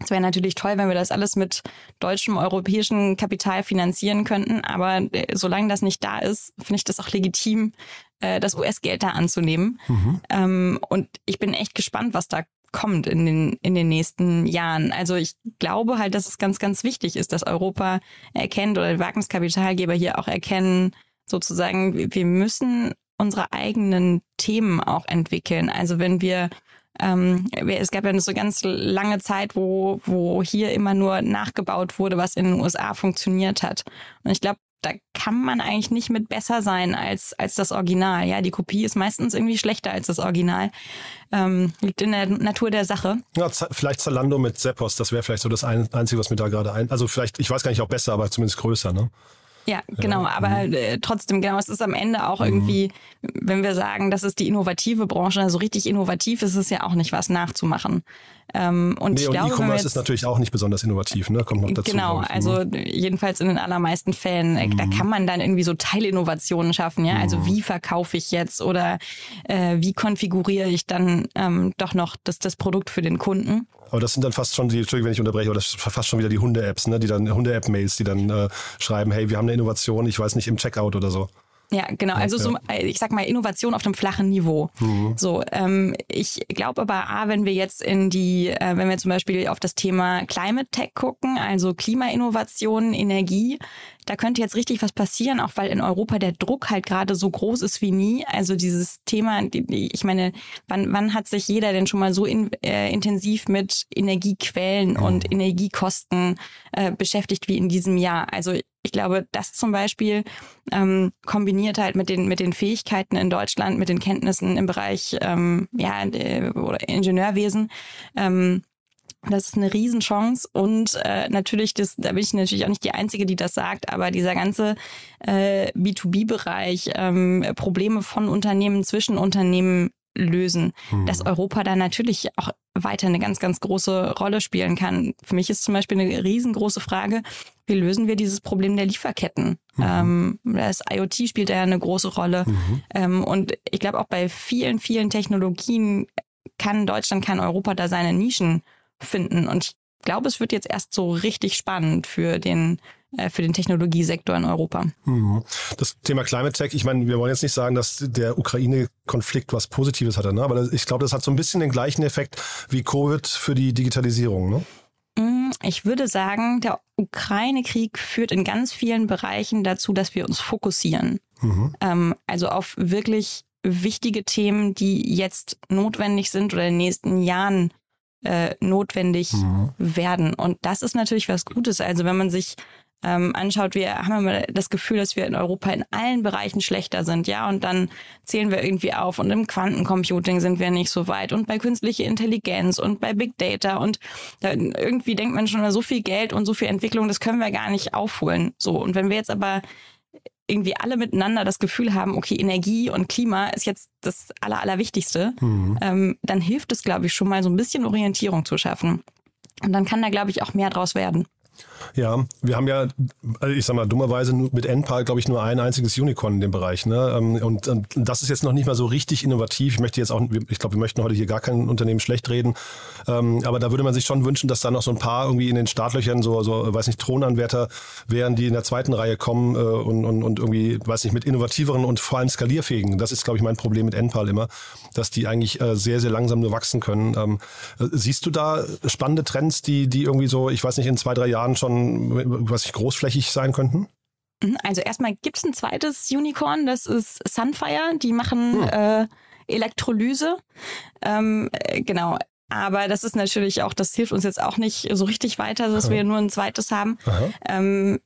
es wäre natürlich toll, wenn wir das alles mit deutschem, europäischem Kapital finanzieren könnten. Aber äh, solange das nicht da ist, finde ich das auch legitim, äh, das US-Geld da anzunehmen. Mhm. Ähm, und ich bin echt gespannt, was da kommt in den, in den nächsten Jahren. Also ich glaube halt, dass es ganz, ganz wichtig ist, dass Europa erkennt oder Wagniskapitalgeber hier auch erkennen, sozusagen, wir müssen unsere eigenen Themen auch entwickeln. Also wenn wir ähm, es gab ja so ganz lange Zeit, wo, wo hier immer nur nachgebaut wurde, was in den USA funktioniert hat. Und ich glaube, da kann man eigentlich nicht mit besser sein als, als das Original. Ja, die Kopie ist meistens irgendwie schlechter als das Original. Ähm, liegt in der Natur der Sache. Ja, vielleicht Zalando mit Seppos, das wäre vielleicht so das Einzige, was mir da gerade ein. Also vielleicht, ich weiß gar nicht, ob besser, aber zumindest größer, ne? Ja, genau. Aber mhm. äh, trotzdem, genau, es ist am Ende auch mhm. irgendwie, wenn wir sagen, das ist die innovative Branche, also richtig innovativ ist es ja auch nicht was nachzumachen. Ähm, und nee, und E-Commerce ist natürlich auch nicht besonders innovativ, ne? Kommt noch dazu. Genau, also mhm. jedenfalls in den allermeisten Fällen, äh, mhm. da kann man dann irgendwie so Teilinnovationen schaffen, ja. Also mhm. wie verkaufe ich jetzt oder äh, wie konfiguriere ich dann ähm, doch noch das, das Produkt für den Kunden. Aber das sind dann fast schon die, Entschuldigung, wenn ich unterbreche, aber das ist fast schon wieder die Hunde-Apps, ne? Die dann Hunde-App-Mails, die dann äh, schreiben, hey, wir haben eine Innovation, ich weiß nicht, im Checkout oder so. Ja, genau. Also so, äh, ich sag mal, Innovation auf einem flachen Niveau. Mhm. So, ähm, ich glaube aber, A, wenn wir jetzt in die, äh, wenn wir zum Beispiel auf das Thema Climate Tech gucken, also Klimainnovation, Energie, da könnte jetzt richtig was passieren, auch weil in Europa der Druck halt gerade so groß ist wie nie. Also dieses Thema, ich meine, wann, wann hat sich jeder denn schon mal so in, äh, intensiv mit Energiequellen mhm. und Energiekosten äh, beschäftigt wie in diesem Jahr? Also ich glaube, das zum Beispiel ähm, kombiniert halt mit den, mit den Fähigkeiten in Deutschland, mit den Kenntnissen im Bereich ähm, ja, äh, oder Ingenieurwesen, ähm, das ist eine Riesenchance und äh, natürlich, das, da bin ich natürlich auch nicht die Einzige, die das sagt, aber dieser ganze äh, B2B-Bereich, ähm, Probleme von Unternehmen zwischen Unternehmen lösen, hm. dass Europa da natürlich auch weiter eine ganz, ganz große Rolle spielen kann. Für mich ist zum Beispiel eine riesengroße Frage, wie lösen wir dieses Problem der Lieferketten? Mhm. Ähm, das IoT spielt da ja eine große Rolle. Mhm. Ähm, und ich glaube auch bei vielen, vielen Technologien kann Deutschland, kann Europa da seine Nischen finden. Und ich glaube, es wird jetzt erst so richtig spannend für den äh, für den Technologiesektor in Europa. Mhm. Das Thema Climate Tech, ich meine, wir wollen jetzt nicht sagen, dass der Ukraine-Konflikt was Positives hatte, ne? aber ich glaube, das hat so ein bisschen den gleichen Effekt wie Covid für die Digitalisierung. Ne? Ich würde sagen, der Ukraine-Krieg führt in ganz vielen Bereichen dazu, dass wir uns fokussieren. Mhm. Ähm, also auf wirklich wichtige Themen, die jetzt notwendig sind oder in den nächsten Jahren äh, notwendig mhm. werden. Und das ist natürlich was Gutes. Also wenn man sich ähm, anschaut, wir haben immer das Gefühl, dass wir in Europa in allen Bereichen schlechter sind, ja, und dann zählen wir irgendwie auf und im Quantencomputing sind wir nicht so weit und bei künstlicher Intelligenz und bei Big Data und irgendwie denkt man schon, so viel Geld und so viel Entwicklung, das können wir gar nicht aufholen. So, und wenn wir jetzt aber irgendwie alle miteinander das Gefühl haben, okay, Energie und Klima ist jetzt das Aller, Allerwichtigste, mhm. ähm, dann hilft es, glaube ich, schon mal so ein bisschen Orientierung zu schaffen. Und dann kann da, glaube ich, auch mehr draus werden. Ja, wir haben ja, also ich sag mal, dummerweise mit NPAL, glaube ich, nur ein einziges Unicorn in dem Bereich. Ne? Ähm, und, und das ist jetzt noch nicht mal so richtig innovativ. Ich möchte jetzt auch, ich glaube, wir möchten heute hier gar kein Unternehmen schlecht reden. Ähm, aber da würde man sich schon wünschen, dass da noch so ein paar irgendwie in den Startlöchern so, so weiß nicht, Thronanwärter wären, die in der zweiten Reihe kommen äh, und, und, und irgendwie, weiß nicht, mit innovativeren und vor allem skalierfähigen. Das ist, glaube ich, mein Problem mit NPAL immer, dass die eigentlich äh, sehr, sehr langsam nur wachsen können. Ähm, äh, siehst du da spannende Trends, die, die irgendwie so, ich weiß nicht, in zwei, drei Jahren Jahren schon, was ich großflächig sein könnten? Mhm, also erstmal gibt es ein zweites Unicorn, das ist Sunfire. Die machen hm. äh, Elektrolyse. Ähm, äh, genau. Aber das ist natürlich auch, das hilft uns jetzt auch nicht so richtig weiter, dass Aha. wir nur ein zweites haben. Ähm,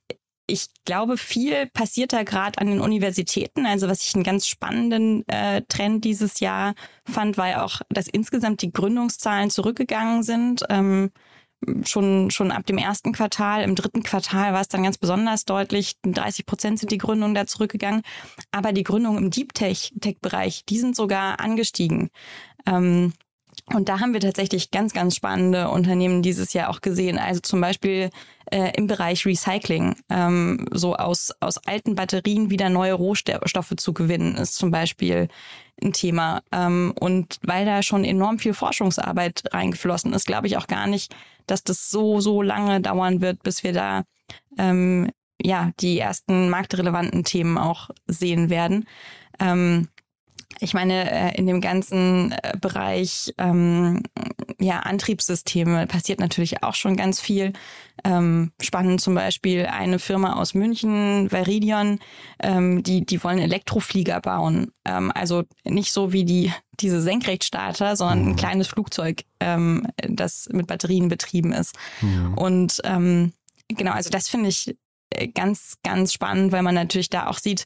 ich glaube, viel passiert da gerade an den Universitäten. Also was ich einen ganz spannenden äh, Trend dieses Jahr fand, war ja auch, dass insgesamt die Gründungszahlen zurückgegangen sind. Ähm, schon, schon ab dem ersten Quartal. Im dritten Quartal war es dann ganz besonders deutlich. 30 Prozent sind die Gründungen da zurückgegangen. Aber die Gründungen im Deep Tech-Bereich, die sind sogar angestiegen. Ähm, und da haben wir tatsächlich ganz, ganz spannende Unternehmen dieses Jahr auch gesehen. Also zum Beispiel äh, im Bereich Recycling. Ähm, so aus, aus alten Batterien wieder neue Rohstoffe zu gewinnen, ist zum Beispiel ein Thema. Ähm, und weil da schon enorm viel Forschungsarbeit reingeflossen ist, glaube ich auch gar nicht, dass das so, so lange dauern wird, bis wir da ähm, ja die ersten marktrelevanten Themen auch sehen werden. Ähm, ich meine, äh, in dem ganzen äh, Bereich ähm, ja, Antriebssysteme passiert natürlich auch schon ganz viel. Ähm, spannend zum Beispiel eine Firma aus München, Veridion, ähm, die, die wollen Elektroflieger bauen. Ähm, also nicht so wie die, diese Senkrechtstarter, sondern mhm. ein kleines Flugzeug, ähm, das mit Batterien betrieben ist. Mhm. Und ähm, genau, also das finde ich äh, ganz, ganz spannend, weil man natürlich da auch sieht,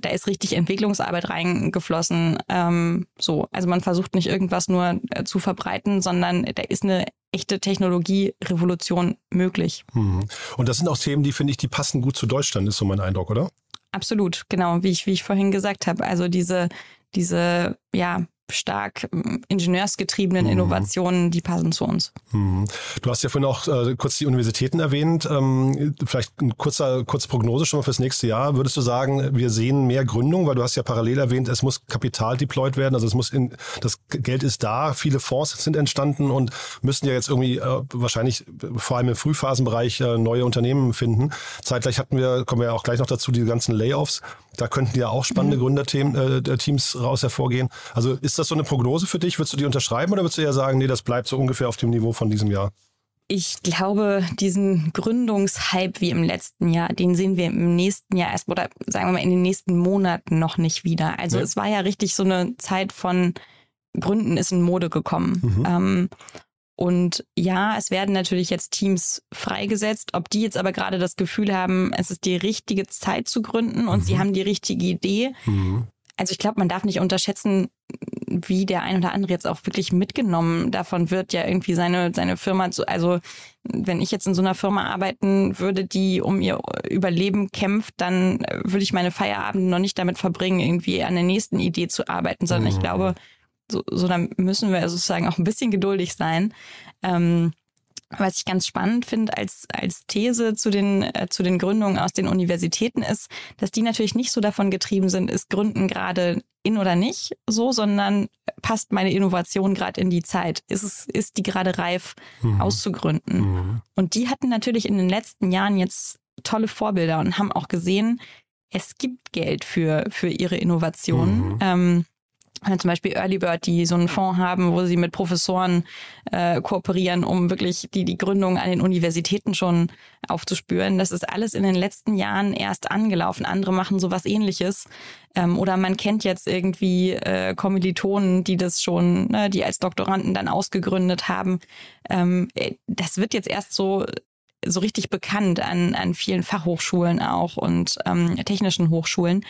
da ist richtig Entwicklungsarbeit reingeflossen. Ähm, so, also man versucht nicht irgendwas nur äh, zu verbreiten, sondern da ist eine echte Technologierevolution möglich. Mhm. Und das sind auch Themen, die finde ich, die passen gut zu Deutschland, ist so mein Eindruck, oder? Absolut, genau, wie ich, wie ich vorhin gesagt habe. Also diese, diese, ja, stark ähm, ingenieursgetriebenen mhm. Innovationen, die passen zu uns. Mhm. Du hast ja vorhin auch äh, kurz die Universitäten erwähnt. Ähm, vielleicht eine kurze, kurze Prognose schon mal fürs nächste Jahr. Würdest du sagen, wir sehen mehr Gründung, weil du hast ja parallel erwähnt, es muss Kapital deployed werden, also es muss in, das Geld ist da, viele Fonds sind entstanden und müssen ja jetzt irgendwie äh, wahrscheinlich vor allem im Frühphasenbereich äh, neue Unternehmen finden. Zeitgleich hatten wir, kommen wir ja auch gleich noch dazu, die ganzen Layoffs. Da könnten ja auch spannende mhm. Gründerteams äh, raus hervorgehen. Also ist das so eine Prognose für dich? Würdest du die unterschreiben oder würdest du eher sagen, nee, das bleibt so ungefähr auf dem Niveau von diesem Jahr? Ich glaube, diesen Gründungshype wie im letzten Jahr, den sehen wir im nächsten Jahr erst oder sagen wir mal in den nächsten Monaten noch nicht wieder. Also ja. es war ja richtig so eine Zeit von Gründen ist in Mode gekommen. Mhm. Ähm, und ja, es werden natürlich jetzt Teams freigesetzt. Ob die jetzt aber gerade das Gefühl haben, es ist die richtige Zeit zu gründen und mhm. sie haben die richtige Idee. Mhm. Also ich glaube, man darf nicht unterschätzen, wie der ein oder andere jetzt auch wirklich mitgenommen davon wird, ja irgendwie seine, seine Firma zu, also wenn ich jetzt in so einer Firma arbeiten würde, die um ihr Überleben kämpft, dann würde ich meine Feierabende noch nicht damit verbringen, irgendwie an der nächsten Idee zu arbeiten, sondern mhm. ich glaube, so, so dann müssen wir sozusagen auch ein bisschen geduldig sein. Ähm, was ich ganz spannend finde als, als These zu den, äh, zu den Gründungen aus den Universitäten ist, dass die natürlich nicht so davon getrieben sind, ist Gründen gerade in oder nicht so, sondern passt meine Innovation gerade in die Zeit? Ist es, ist die gerade reif mhm. auszugründen? Mhm. Und die hatten natürlich in den letzten Jahren jetzt tolle Vorbilder und haben auch gesehen, es gibt Geld für, für ihre Innovationen. Mhm. Ähm, zum Beispiel Early Bird, die so einen Fonds haben, wo sie mit Professoren äh, kooperieren, um wirklich die, die Gründung an den Universitäten schon aufzuspüren. Das ist alles in den letzten Jahren erst angelaufen. Andere machen sowas ähnliches. Ähm, oder man kennt jetzt irgendwie äh, Kommilitonen, die das schon, ne, die als Doktoranden dann ausgegründet haben. Ähm, äh, das wird jetzt erst so so richtig bekannt an, an vielen Fachhochschulen auch und ähm, technischen Hochschulen.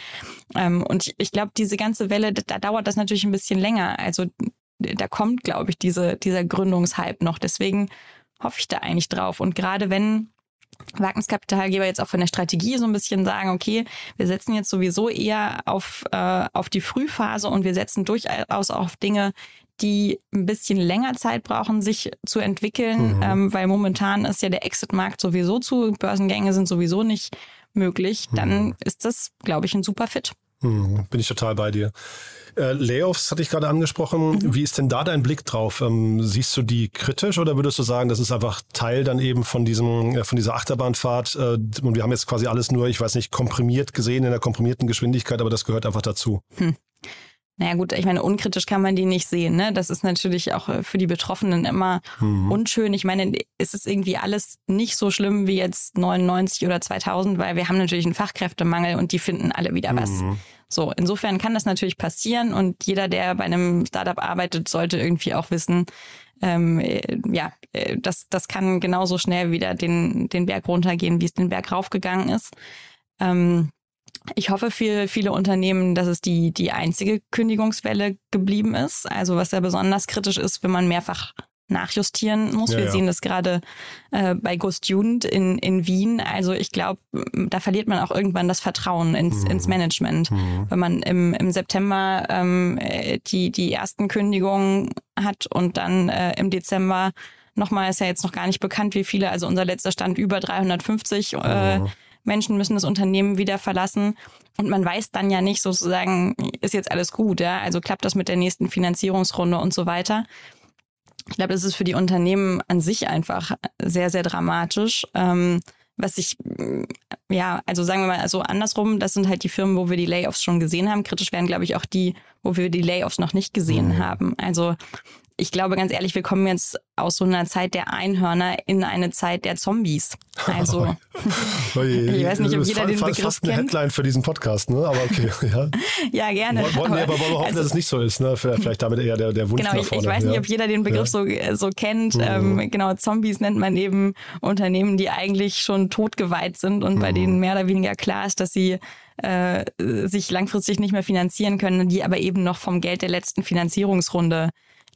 Ähm, und ich, ich glaube, diese ganze Welle, da dauert das natürlich ein bisschen länger. Also da kommt, glaube ich, diese, dieser Gründungshype noch. Deswegen hoffe ich da eigentlich drauf. Und gerade wenn Wagniskapitalgeber jetzt auch von der Strategie so ein bisschen sagen, okay, wir setzen jetzt sowieso eher auf, äh, auf die Frühphase und wir setzen durchaus auf Dinge, die ein bisschen länger Zeit brauchen, sich zu entwickeln, mhm. ähm, weil momentan ist ja der Exit-Markt sowieso zu, Börsengänge sind sowieso nicht möglich, dann mhm. ist das, glaube ich, ein super Fit. Mhm, bin ich total bei dir. Äh, Layoffs hatte ich gerade angesprochen. Mhm. Wie ist denn da dein Blick drauf? Ähm, siehst du die kritisch oder würdest du sagen, das ist einfach Teil dann eben von diesem, äh, von dieser Achterbahnfahrt? Äh, und wir haben jetzt quasi alles nur, ich weiß nicht, komprimiert gesehen in der komprimierten Geschwindigkeit, aber das gehört einfach dazu. Hm. Naja gut, ich meine, unkritisch kann man die nicht sehen. Ne? Das ist natürlich auch äh, für die Betroffenen immer mhm. unschön. Ich meine, es ist irgendwie alles nicht so schlimm wie jetzt 99 oder 2000, weil wir haben natürlich einen Fachkräftemangel und die finden alle wieder was. Mhm. So, insofern kann das natürlich passieren und jeder, der bei einem Startup arbeitet, sollte irgendwie auch wissen, ähm, äh, ja, äh, das, das kann genauso schnell wieder den, den Berg runtergehen, wie es den Berg raufgegangen ist. Ähm, ich hoffe für viele Unternehmen, dass es die, die einzige Kündigungswelle geblieben ist. Also was ja besonders kritisch ist, wenn man mehrfach nachjustieren muss. Ja, Wir ja. sehen das gerade äh, bei Ghost Jugend in, in Wien. Also ich glaube, da verliert man auch irgendwann das Vertrauen ins, mhm. ins Management. Mhm. Wenn man im, im September ähm, die, die ersten Kündigungen hat und dann äh, im Dezember nochmal, ist ja jetzt noch gar nicht bekannt, wie viele, also unser letzter Stand über 350 äh, mhm. Menschen müssen das Unternehmen wieder verlassen und man weiß dann ja nicht sozusagen, ist jetzt alles gut, ja? Also klappt das mit der nächsten Finanzierungsrunde und so weiter. Ich glaube, das ist für die Unternehmen an sich einfach sehr, sehr dramatisch. Ähm, was ich, ja, also sagen wir mal so andersrum, das sind halt die Firmen, wo wir die Layoffs schon gesehen haben. Kritisch wären, glaube ich, auch die, wo wir die Layoffs noch nicht gesehen mhm. haben. Also ich glaube ganz ehrlich, wir kommen jetzt aus so einer Zeit der Einhörner in eine Zeit der Zombies. Also ich weiß nicht, ob jeder den Begriff fast eine kennt. Headline für diesen Podcast, ne? Aber okay, ja. ja, gerne. Wollen wir aber hoffen, also, dass es nicht so ist, ne? Vielleicht damit eher der, der Wunsch genau. Ich, ich weiß nicht, ob jeder den Begriff so, so kennt. Mhm. Ähm, genau, Zombies nennt man eben Unternehmen, die eigentlich schon totgeweiht sind und mhm. bei denen mehr oder weniger klar ist, dass sie äh, sich langfristig nicht mehr finanzieren können, die aber eben noch vom Geld der letzten Finanzierungsrunde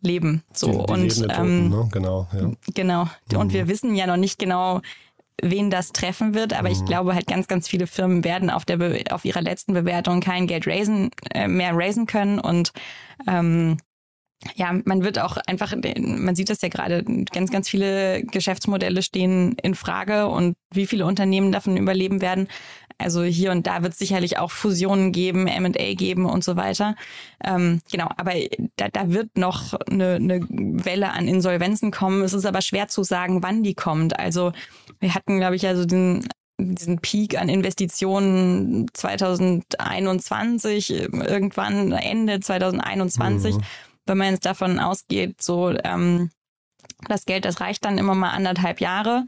leben. So die, die und Toten, ähm, ne? genau, ja. genau. Mhm. Und wir wissen ja noch nicht genau, wen das treffen wird, aber mhm. ich glaube halt ganz, ganz viele Firmen werden auf der Be auf ihrer letzten Bewertung kein Geld raisen, äh, mehr raisen können und ähm, ja, man wird auch einfach, man sieht das ja gerade, ganz, ganz viele Geschäftsmodelle stehen in Frage und wie viele Unternehmen davon überleben werden. Also hier und da wird es sicherlich auch Fusionen geben, M&A geben und so weiter. Ähm, genau, aber da, da wird noch eine, eine Welle an Insolvenzen kommen. Es ist aber schwer zu sagen, wann die kommt. Also wir hatten, glaube ich, also den diesen Peak an Investitionen 2021, irgendwann Ende 2021. Mhm. Wenn man jetzt davon ausgeht, so ähm, das Geld, das reicht dann immer mal anderthalb Jahre.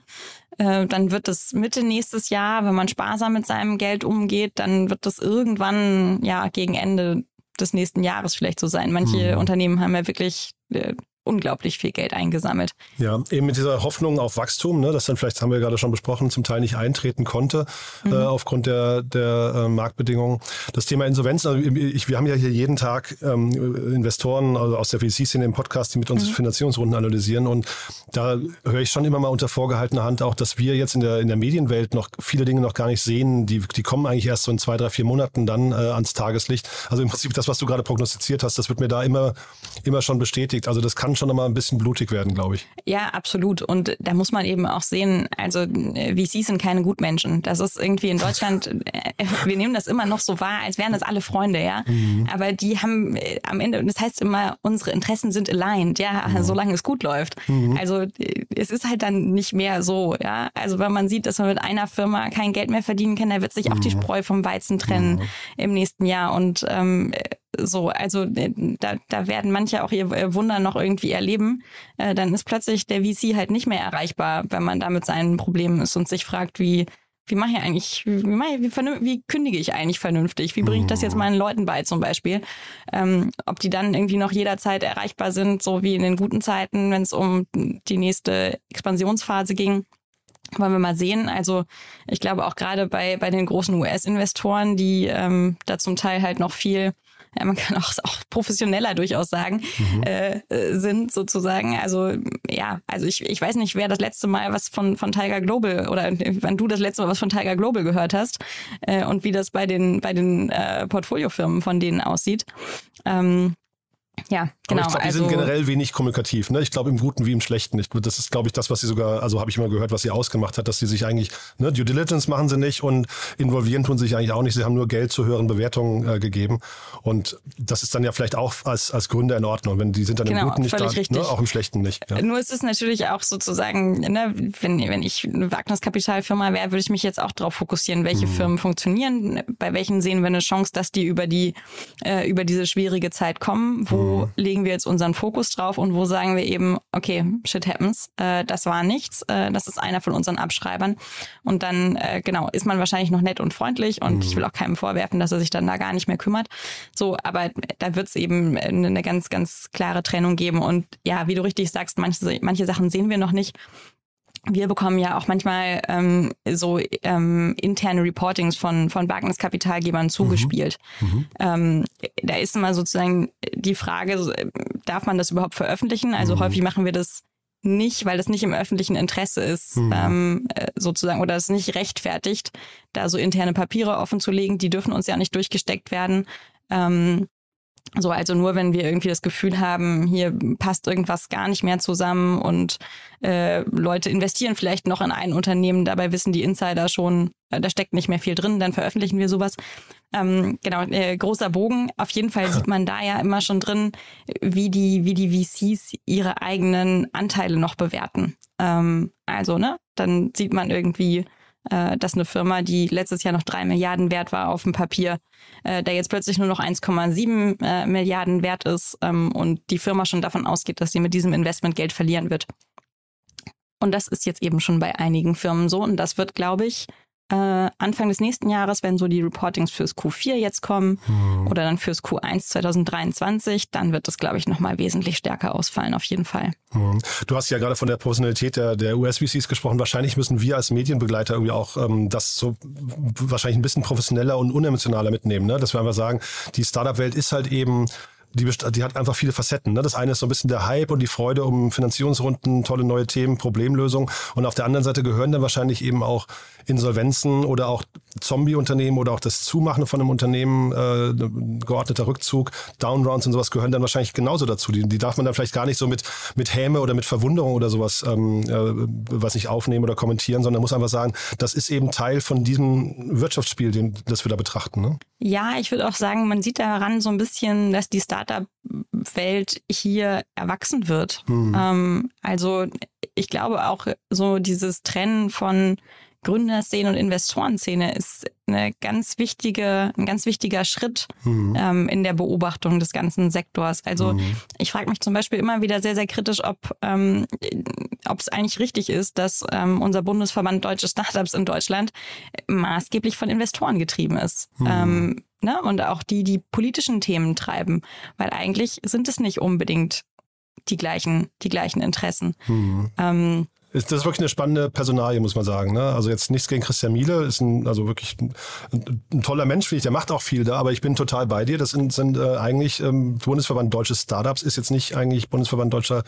Äh, dann wird es Mitte nächstes Jahr, wenn man sparsam mit seinem Geld umgeht, dann wird das irgendwann ja gegen Ende des nächsten Jahres vielleicht so sein. Manche mhm. Unternehmen haben ja wirklich äh, unglaublich viel Geld eingesammelt. Ja, eben mit dieser Hoffnung auf Wachstum, ne, das dann vielleicht, haben wir gerade schon besprochen, zum Teil nicht eintreten konnte mhm. äh, aufgrund der, der äh, Marktbedingungen. Das Thema Insolvenz, also ich, wir haben ja hier jeden Tag ähm, Investoren also aus der VC-Szene im Podcast, die mit uns mhm. Finanzierungsrunden analysieren und da höre ich schon immer mal unter vorgehaltener Hand auch, dass wir jetzt in der, in der Medienwelt noch viele Dinge noch gar nicht sehen, die, die kommen eigentlich erst so in zwei, drei, vier Monaten dann äh, ans Tageslicht. Also im Prinzip das, was du gerade prognostiziert hast, das wird mir da immer, immer schon bestätigt. Also das kann schon nochmal ein bisschen blutig werden, glaube ich. Ja, absolut. Und da muss man eben auch sehen, also äh, VCs sind keine Gutmenschen. Das ist irgendwie in Deutschland, äh, wir nehmen das immer noch so wahr, als wären das alle Freunde, ja. Mhm. Aber die haben äh, am Ende, das heißt immer, unsere Interessen sind aligned, ja, mhm. solange es gut läuft. Mhm. Also es ist halt dann nicht mehr so, ja. Also wenn man sieht, dass man mit einer Firma kein Geld mehr verdienen kann, da wird sich auch die mhm. Spreu vom Weizen trennen im nächsten Jahr. Und ähm, so, also äh, da, da werden manche auch ihr Wunder noch irgendwie erleben. Äh, dann ist plötzlich der VC halt nicht mehr erreichbar, wenn man da mit seinen Problemen ist und sich fragt, wie, wie mache ich eigentlich, wie, mache ich, wie, wie kündige ich eigentlich vernünftig? Wie bringe ich das jetzt meinen Leuten bei zum Beispiel? Ähm, ob die dann irgendwie noch jederzeit erreichbar sind, so wie in den guten Zeiten, wenn es um die nächste Expansionsphase ging. Wollen wir mal sehen. Also ich glaube auch gerade bei, bei den großen US-Investoren, die ähm, da zum Teil halt noch viel ja, man kann auch, auch professioneller durchaus sagen, mhm. äh, sind sozusagen. Also ja, also ich, ich weiß nicht, wer das letzte Mal was von, von Tiger Global oder wann du das letzte Mal was von Tiger Global gehört hast äh, und wie das bei den, bei den äh, Portfoliofirmen von denen aussieht. Ähm, ja, genau. Aber ich glaube, die also, sind generell wenig kommunikativ. Ne? Ich glaube, im Guten wie im Schlechten. Ich, das ist, glaube ich, das, was sie sogar, also habe ich immer gehört, was sie ausgemacht hat, dass sie sich eigentlich, ne, Due Diligence machen sie nicht und involvieren tun sie sich eigentlich auch nicht. Sie haben nur Geld zu höheren Bewertungen äh, gegeben. Und das ist dann ja vielleicht auch als, als Gründer in Ordnung. Wenn die sind dann genau, im Guten nicht da, ne? auch im Schlechten nicht. Ja. Nur ist es natürlich auch sozusagen, ne, wenn, wenn ich eine Wagniskapitalfirma wäre, würde ich mich jetzt auch darauf fokussieren, welche mhm. Firmen funktionieren, bei welchen sehen wir eine Chance, dass die über die, äh, über diese schwierige Zeit kommen, wo mhm. legen wir jetzt unseren Fokus drauf und wo sagen wir eben, okay, shit happens, äh, das war nichts, äh, das ist einer von unseren Abschreibern. Und dann, äh, genau, ist man wahrscheinlich noch nett und freundlich und mhm. ich will auch keinem vorwerfen, dass er sich dann da gar nicht mehr kümmert. So, aber da wird es eben eine ganz, ganz klare Trennung geben. Und ja, wie du richtig sagst, manche, manche Sachen sehen wir noch nicht wir bekommen ja auch manchmal ähm, so ähm, interne Reportings von, von Wagniskapitalgebern zugespielt. Mhm. Mhm. Ähm, da ist immer sozusagen die Frage, darf man das überhaupt veröffentlichen? Also mhm. häufig machen wir das nicht, weil das nicht im öffentlichen Interesse ist, mhm. ähm, äh, sozusagen, oder es nicht rechtfertigt, da so interne Papiere offen zu legen. Die dürfen uns ja nicht durchgesteckt werden. Ähm, so, also nur wenn wir irgendwie das Gefühl haben, hier passt irgendwas gar nicht mehr zusammen und äh, Leute investieren vielleicht noch in ein Unternehmen, dabei wissen die Insider schon, äh, da steckt nicht mehr viel drin, dann veröffentlichen wir sowas. Ähm, genau, äh, großer Bogen. Auf jeden Fall sieht man da ja immer schon drin, wie die, wie die VCs ihre eigenen Anteile noch bewerten. Ähm, also, ne, dann sieht man irgendwie, dass eine Firma, die letztes Jahr noch drei Milliarden wert war auf dem Papier, äh, da jetzt plötzlich nur noch 1,7 äh, Milliarden wert ist ähm, und die Firma schon davon ausgeht, dass sie mit diesem Investment Geld verlieren wird. Und das ist jetzt eben schon bei einigen Firmen so. Und das wird, glaube ich, äh, Anfang des nächsten Jahres, wenn so die Reportings fürs Q4 jetzt kommen hm. oder dann fürs Q1 2023, dann wird das, glaube ich, nochmal wesentlich stärker ausfallen, auf jeden Fall. Hm. Du hast ja gerade von der Professionalität der, der US-VCs gesprochen. Wahrscheinlich müssen wir als Medienbegleiter irgendwie auch ähm, das so wahrscheinlich ein bisschen professioneller und unemotionaler mitnehmen, ne? dass wir einfach sagen, die Startup-Welt ist halt eben die, die hat einfach viele Facetten. Ne? Das eine ist so ein bisschen der Hype und die Freude um Finanzierungsrunden, tolle neue Themen, Problemlösung. Und auf der anderen Seite gehören dann wahrscheinlich eben auch Insolvenzen oder auch Zombie-Unternehmen oder auch das Zumachen von einem Unternehmen, äh, geordneter Rückzug, Downrounds und sowas gehören dann wahrscheinlich genauso dazu. Die, die darf man dann vielleicht gar nicht so mit, mit Häme oder mit Verwunderung oder sowas, ähm, äh, was nicht aufnehmen oder kommentieren, sondern muss einfach sagen, das ist eben Teil von diesem Wirtschaftsspiel, den, das wir da betrachten. Ne? Ja, ich würde auch sagen, man sieht daran so ein bisschen, dass die Startup-Welt hier erwachsen wird. Hm. Ähm, also ich glaube auch so dieses Trennen von Gründerszene und Investorenszene ist eine ganz wichtige, ein ganz wichtiger Schritt mhm. ähm, in der Beobachtung des ganzen Sektors. Also mhm. ich frage mich zum Beispiel immer wieder sehr, sehr kritisch, ob ähm, ob es eigentlich richtig ist, dass ähm, unser Bundesverband Deutsche Startups in Deutschland maßgeblich von Investoren getrieben ist. Mhm. Ähm, ne? Und auch die, die politischen Themen treiben. Weil eigentlich sind es nicht unbedingt die gleichen, die gleichen Interessen. Mhm. Ähm, ist, das ist wirklich eine spannende Personalie, muss man sagen. Ne? Also jetzt nichts gegen Christian Miele, ist ein, also wirklich ein, ein toller Mensch, finde ich, der macht auch viel da, aber ich bin total bei dir. Das sind, sind äh, eigentlich ähm, Bundesverband Deutsche Startups, ist jetzt nicht eigentlich Bundesverband Deutscher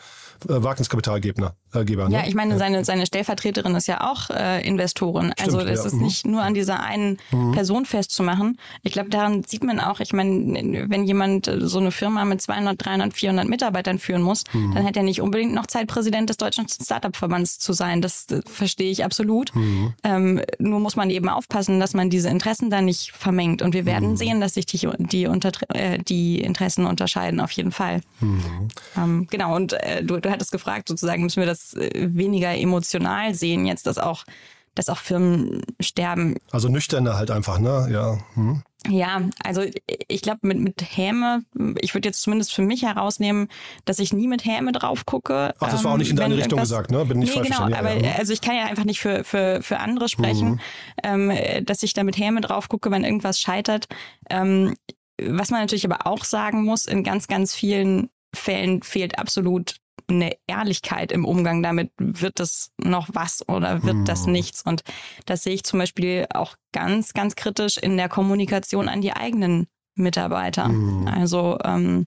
äh, Wagniskapitalgeber. Äh, Geber, ne? Ja, ich meine, seine, seine Stellvertreterin ist ja auch äh, Investorin. Stimmt, also das ja. ist mhm. nicht nur an dieser einen mhm. Person festzumachen. Ich glaube, daran sieht man auch, ich meine, wenn jemand äh, so eine Firma mit 200, 300, 400 Mitarbeitern führen muss, mhm. dann hat er nicht unbedingt noch Zeit, Präsident des Deutschen Startup-Verbands zu sein. Das, das verstehe ich absolut. Mhm. Ähm, nur muss man eben aufpassen, dass man diese Interessen da nicht vermengt. Und wir werden mhm. sehen, dass sich die, die, unter, äh, die Interessen unterscheiden, auf jeden Fall. Mhm. Ähm, genau, und äh, du, du hattest gefragt, sozusagen, müssen wir das äh, weniger emotional sehen, jetzt, dass auch, dass auch Firmen sterben. Also nüchterner halt einfach, ne? Ja. Hm. Ja, also ich glaube, mit, mit Häme, ich würde jetzt zumindest für mich herausnehmen, dass ich nie mit Häme drauf gucke. Ach, das war auch nicht in deine Richtung gesagt, ne? Bin nicht nee, falsch genau, aber ja. also ich kann ja einfach nicht für, für, für andere sprechen, mhm. ähm, dass ich da mit Häme drauf gucke, wenn irgendwas scheitert. Ähm, was man natürlich aber auch sagen muss, in ganz, ganz vielen Fällen fehlt absolut eine Ehrlichkeit im Umgang damit. Wird das noch was oder wird das hm. nichts? Und das sehe ich zum Beispiel auch ganz, ganz kritisch in der Kommunikation an die eigenen Mitarbeiter. Mhm. Also ähm,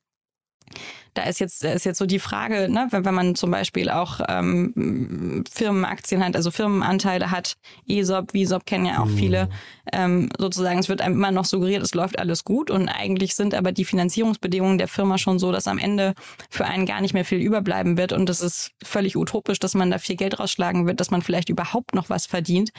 da ist jetzt, ist jetzt so die Frage, ne, wenn, wenn man zum Beispiel auch ähm, Firmenaktien hat, also Firmenanteile hat, ESOP, VISOP kennen ja auch mhm. viele, ähm, sozusagen, es wird einem immer noch suggeriert, es läuft alles gut und eigentlich sind aber die Finanzierungsbedingungen der Firma schon so, dass am Ende für einen gar nicht mehr viel überbleiben wird und es ist völlig utopisch, dass man da viel Geld rausschlagen wird, dass man vielleicht überhaupt noch was verdient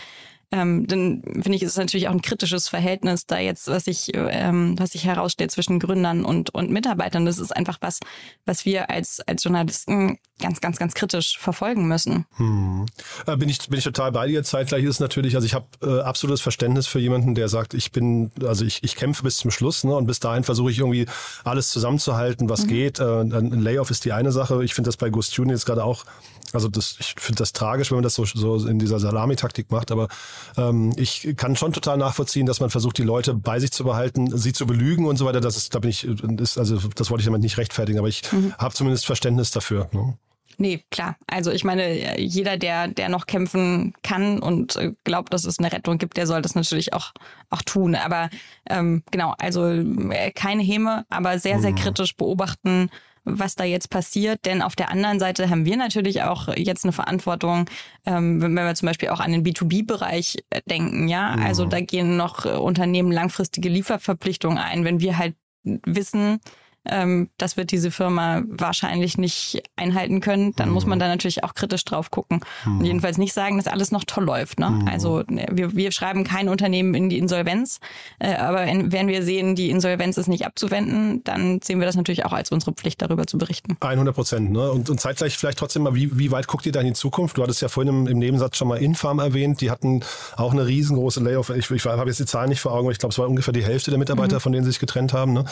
ähm, dann finde ich, ist es natürlich auch ein kritisches Verhältnis da jetzt, was sich, ähm, was sich herausstellt zwischen Gründern und, und Mitarbeitern. Das ist einfach was, was wir als, als Journalisten ganz, ganz, ganz kritisch verfolgen müssen. Hm. Äh, bin, ich, bin ich total bei dir. Zeitgleich ist es natürlich, also ich habe äh, absolutes Verständnis für jemanden, der sagt, ich bin, also ich, ich kämpfe bis zum Schluss ne, und bis dahin versuche ich irgendwie alles zusammenzuhalten, was mhm. geht. Äh, ein Layoff ist die eine Sache. Ich finde das bei Gustune jetzt gerade auch also das, ich finde das tragisch, wenn man das so, so in dieser Salamitaktik macht, aber ähm, ich kann schon total nachvollziehen, dass man versucht, die Leute bei sich zu behalten, sie zu belügen und so weiter. Das ist, da bin ich, ist, also das wollte ich damit nicht rechtfertigen, aber ich mhm. habe zumindest Verständnis dafür. Ne? Nee, klar. Also ich meine, jeder, der, der noch kämpfen kann und äh, glaubt, dass es eine Rettung gibt, der soll das natürlich auch, auch tun. Aber ähm, genau, also äh, keine Häme, aber sehr, sehr mhm. kritisch beobachten, was da jetzt passiert. Denn auf der anderen Seite haben wir natürlich auch jetzt eine Verantwortung, ähm, wenn wir zum Beispiel auch an den B2B-Bereich äh, denken. Ja, mhm. also da gehen noch äh, Unternehmen langfristige Lieferverpflichtungen ein. Wenn wir halt wissen, ähm, das wird diese Firma wahrscheinlich nicht einhalten können, dann mhm. muss man da natürlich auch kritisch drauf gucken. Mhm. Und jedenfalls nicht sagen, dass alles noch toll läuft. Ne? Mhm. Also ne, wir, wir schreiben kein Unternehmen in die Insolvenz, äh, aber wenn wir sehen, die Insolvenz ist nicht abzuwenden, dann sehen wir das natürlich auch als unsere Pflicht, darüber zu berichten. 100 Prozent. Ne? Und, und zeitgleich vielleicht trotzdem mal, wie, wie weit guckt ihr da in die Zukunft? Du hattest ja vorhin im, im Nebensatz schon mal Infarm erwähnt. Die hatten auch eine riesengroße Layoff. Ich, ich habe jetzt die Zahlen nicht vor Augen, aber ich glaube, es war ungefähr die Hälfte der Mitarbeiter, mhm. von denen sie sich getrennt haben. Ne?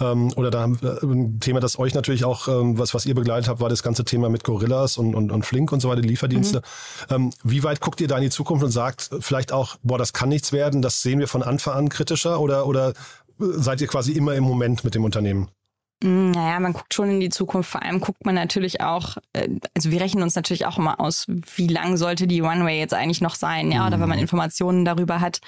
Ähm, oder da haben ein Thema, das euch natürlich auch, ähm, was, was ihr begleitet habt, war das ganze Thema mit Gorillas und, und, und Flink und so weiter, Lieferdienste. Mhm. Ähm, wie weit guckt ihr da in die Zukunft und sagt vielleicht auch, boah, das kann nichts werden, das sehen wir von Anfang an kritischer oder, oder seid ihr quasi immer im Moment mit dem Unternehmen? Mm, naja, man guckt schon in die Zukunft. Vor allem guckt man natürlich auch, äh, also wir rechnen uns natürlich auch immer aus, wie lang sollte die Runway jetzt eigentlich noch sein, ja, oder wenn man mhm. Informationen darüber hat,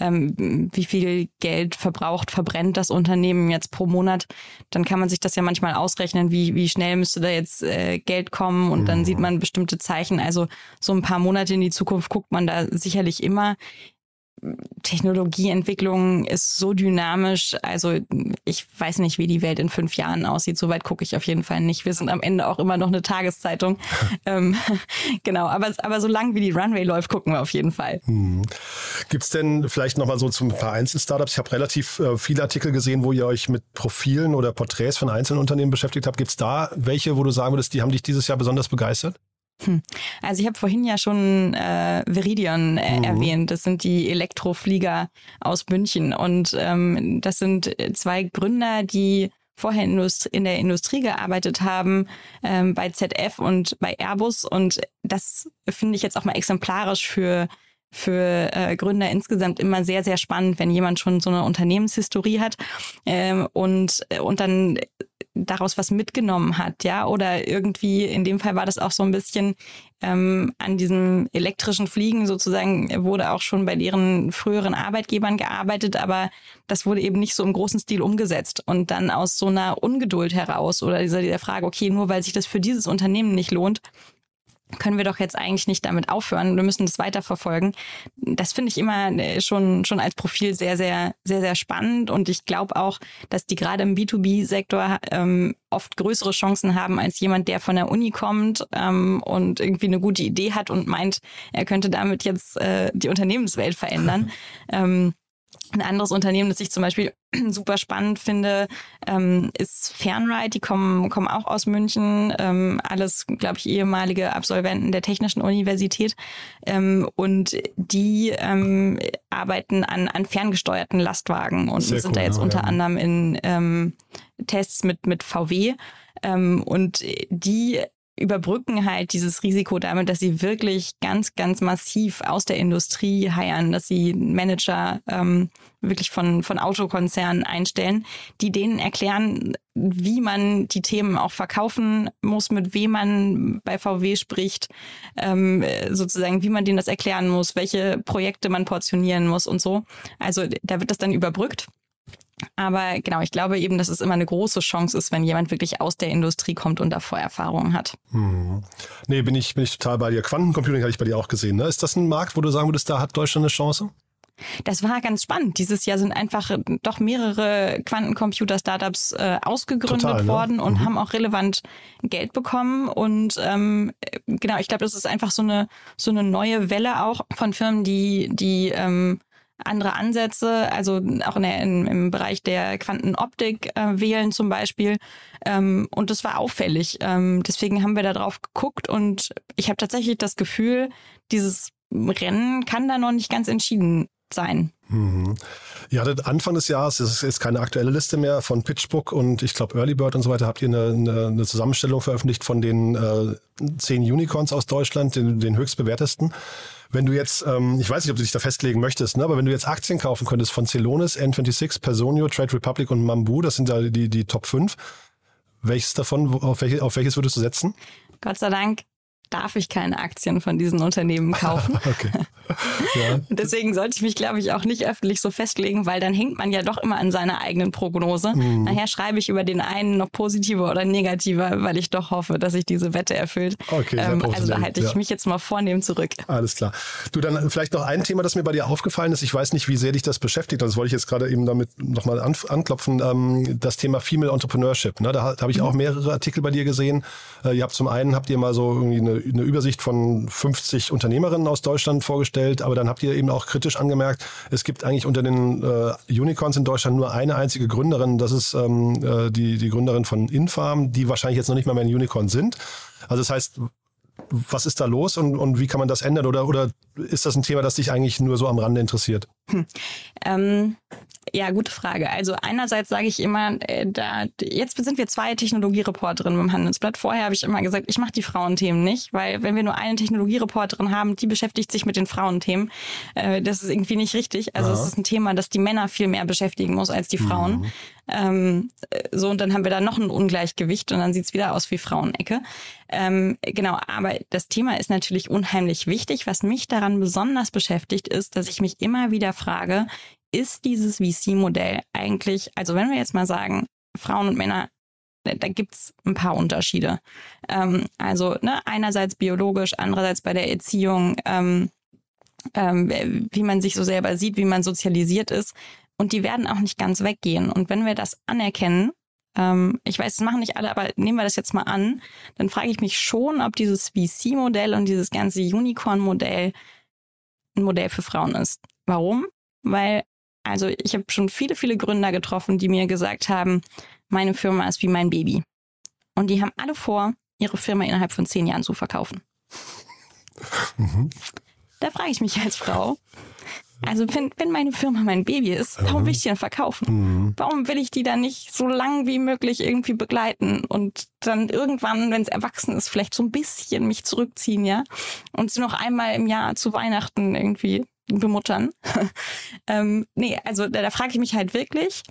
ähm, wie viel Geld verbraucht, verbrennt das Unternehmen jetzt pro Monat, dann kann man sich das ja manchmal ausrechnen, wie, wie schnell müsste da jetzt äh, Geld kommen und dann sieht mhm. man bestimmte Zeichen. Also so ein paar Monate in die Zukunft guckt man da sicherlich immer. Technologieentwicklung ist so dynamisch. Also ich weiß nicht, wie die Welt in fünf Jahren aussieht. Soweit gucke ich auf jeden Fall nicht. Wir sind am Ende auch immer noch eine Tageszeitung. ähm, genau, aber, aber so lang wie die Runway läuft, gucken wir auf jeden Fall. Hm. Gibt es denn vielleicht nochmal so zu ein paar Einzelstartups? Ich habe relativ äh, viele Artikel gesehen, wo ihr euch mit Profilen oder Porträts von einzelnen Unternehmen beschäftigt habt. Gibt es da welche, wo du sagen würdest, die haben dich dieses Jahr besonders begeistert? Hm. Also ich habe vorhin ja schon äh, Viridion äh, mhm. erwähnt. Das sind die Elektroflieger aus München. Und ähm, das sind zwei Gründer, die vorher in der Industrie gearbeitet haben, ähm, bei ZF und bei Airbus. Und das finde ich jetzt auch mal exemplarisch für für äh, Gründer insgesamt immer sehr, sehr spannend, wenn jemand schon so eine Unternehmenshistorie hat ähm, und, und dann daraus was mitgenommen hat, ja, oder irgendwie, in dem Fall war das auch so ein bisschen ähm, an diesem elektrischen Fliegen sozusagen, wurde auch schon bei deren früheren Arbeitgebern gearbeitet, aber das wurde eben nicht so im großen Stil umgesetzt. Und dann aus so einer Ungeduld heraus oder dieser, dieser Frage, okay, nur weil sich das für dieses Unternehmen nicht lohnt, können wir doch jetzt eigentlich nicht damit aufhören. Wir müssen das weiterverfolgen. Das finde ich immer äh, schon, schon als Profil sehr, sehr, sehr, sehr spannend. Und ich glaube auch, dass die gerade im B2B-Sektor ähm, oft größere Chancen haben als jemand, der von der Uni kommt ähm, und irgendwie eine gute Idee hat und meint, er könnte damit jetzt äh, die Unternehmenswelt verändern. ähm, ein anderes Unternehmen, das ich zum Beispiel super spannend finde, ähm, ist Fernride. Die kommen, kommen auch aus München. Ähm, alles, glaube ich, ehemalige Absolventen der Technischen Universität. Ähm, und die ähm, arbeiten an, an ferngesteuerten Lastwagen und Sehr sind cool, da jetzt ja, unter anderem in ähm, Tests mit, mit VW. Ähm, und die überbrücken halt dieses Risiko damit, dass sie wirklich ganz, ganz massiv aus der Industrie heiern, dass sie Manager ähm, wirklich von, von Autokonzernen einstellen, die denen erklären, wie man die Themen auch verkaufen muss, mit wem man bei VW spricht, ähm, sozusagen, wie man denen das erklären muss, welche Projekte man portionieren muss und so. Also da wird das dann überbrückt. Aber genau, ich glaube eben, dass es immer eine große Chance ist, wenn jemand wirklich aus der Industrie kommt und da Vorerfahrungen hat. Hm. Nee, bin ich, bin ich total bei dir. Quantencomputing hatte ich bei dir auch gesehen. Ne? Ist das ein Markt, wo du sagen würdest, da hat Deutschland eine Chance? Das war ganz spannend. Dieses Jahr sind einfach doch mehrere Quantencomputer-Startups äh, ausgegründet Total, ne? worden und mhm. haben auch relevant Geld bekommen. Und ähm, genau, ich glaube, das ist einfach so eine so eine neue Welle auch von Firmen, die die ähm, andere Ansätze, also auch in der, in, im Bereich der Quantenoptik äh, wählen zum Beispiel. Ähm, und das war auffällig. Ähm, deswegen haben wir da drauf geguckt und ich habe tatsächlich das Gefühl, dieses Rennen kann da noch nicht ganz entschieden sein. Mhm. Hattet Anfang des Jahres, das ist jetzt keine aktuelle Liste mehr, von PitchBook und ich glaube Early Bird und so weiter, habt ihr eine, eine, eine Zusammenstellung veröffentlicht von den äh, zehn Unicorns aus Deutschland, den, den höchstbewertesten. Wenn du jetzt, ähm, ich weiß nicht, ob du dich da festlegen möchtest, ne, aber wenn du jetzt Aktien kaufen könntest von Celonis, N26, Personio, Trade Republic und Mambu, das sind da die, die Top 5, welches davon, auf, welche, auf welches würdest du setzen? Gott sei Dank darf ich keine Aktien von diesen Unternehmen kaufen. okay. Ja. Deswegen sollte ich mich, glaube ich, auch nicht öffentlich so festlegen, weil dann hängt man ja doch immer an seiner eigenen Prognose. Mhm. Nachher schreibe ich über den einen noch positiver oder negativer, weil ich doch hoffe, dass sich diese Wette erfüllt. Okay, ähm, also da halte ich ja. mich jetzt mal vornehm zurück. Alles klar. Du, dann vielleicht noch ein Thema, das mir bei dir aufgefallen ist. Ich weiß nicht, wie sehr dich das beschäftigt. Das wollte ich jetzt gerade eben damit nochmal an, anklopfen. Ähm, das Thema Female Entrepreneurship. Ne? Da, da habe ich auch mehrere Artikel bei dir gesehen. Äh, ihr habt zum einen habt ihr mal so irgendwie eine, eine Übersicht von 50 Unternehmerinnen aus Deutschland vorgestellt, aber dann habt ihr eben auch kritisch angemerkt, es gibt eigentlich unter den äh, Unicorns in Deutschland nur eine einzige Gründerin, das ist ähm, äh, die, die Gründerin von Infarm, die wahrscheinlich jetzt noch nicht mal mehr ein Unicorn sind. Also das heißt, was ist da los und, und wie kann man das ändern? Oder, oder ist das ein Thema, das dich eigentlich nur so am Rande interessiert? Hm. Ähm, ja, gute Frage. Also einerseits sage ich immer, äh, da, jetzt sind wir zwei Technologiereporterinnen beim Handelsblatt. Vorher habe ich immer gesagt, ich mache die Frauenthemen nicht, weil wenn wir nur eine Technologiereporterin haben, die beschäftigt sich mit den Frauenthemen, äh, das ist irgendwie nicht richtig. Also es ist ein Thema, das die Männer viel mehr beschäftigen muss als die Frauen. Mhm. Ähm, so, und dann haben wir da noch ein Ungleichgewicht und dann sieht's wieder aus wie Frauenecke. Ähm, genau, aber das Thema ist natürlich unheimlich wichtig. Was mich daran besonders beschäftigt, ist, dass ich mich immer wieder frage, ist dieses VC-Modell eigentlich, also wenn wir jetzt mal sagen, Frauen und Männer, da gibt's ein paar Unterschiede. Ähm, also ne, einerseits biologisch, andererseits bei der Erziehung, ähm, ähm, wie man sich so selber sieht, wie man sozialisiert ist. Und die werden auch nicht ganz weggehen. Und wenn wir das anerkennen, ähm, ich weiß, das machen nicht alle, aber nehmen wir das jetzt mal an, dann frage ich mich schon, ob dieses VC-Modell und dieses ganze Unicorn-Modell ein Modell für Frauen ist. Warum? Weil, also ich habe schon viele, viele Gründer getroffen, die mir gesagt haben, meine Firma ist wie mein Baby. Und die haben alle vor, ihre Firma innerhalb von zehn Jahren zu verkaufen. Mhm. Da frage ich mich als Frau, also wenn, wenn meine Firma mein Baby ist, warum will ich die dann verkaufen? Mhm. Warum will ich die dann nicht so lang wie möglich irgendwie begleiten und dann irgendwann, wenn es erwachsen ist, vielleicht so ein bisschen mich zurückziehen, ja? Und sie noch einmal im Jahr zu Weihnachten irgendwie bemuttern. ähm, nee, also da, da frage ich mich halt wirklich,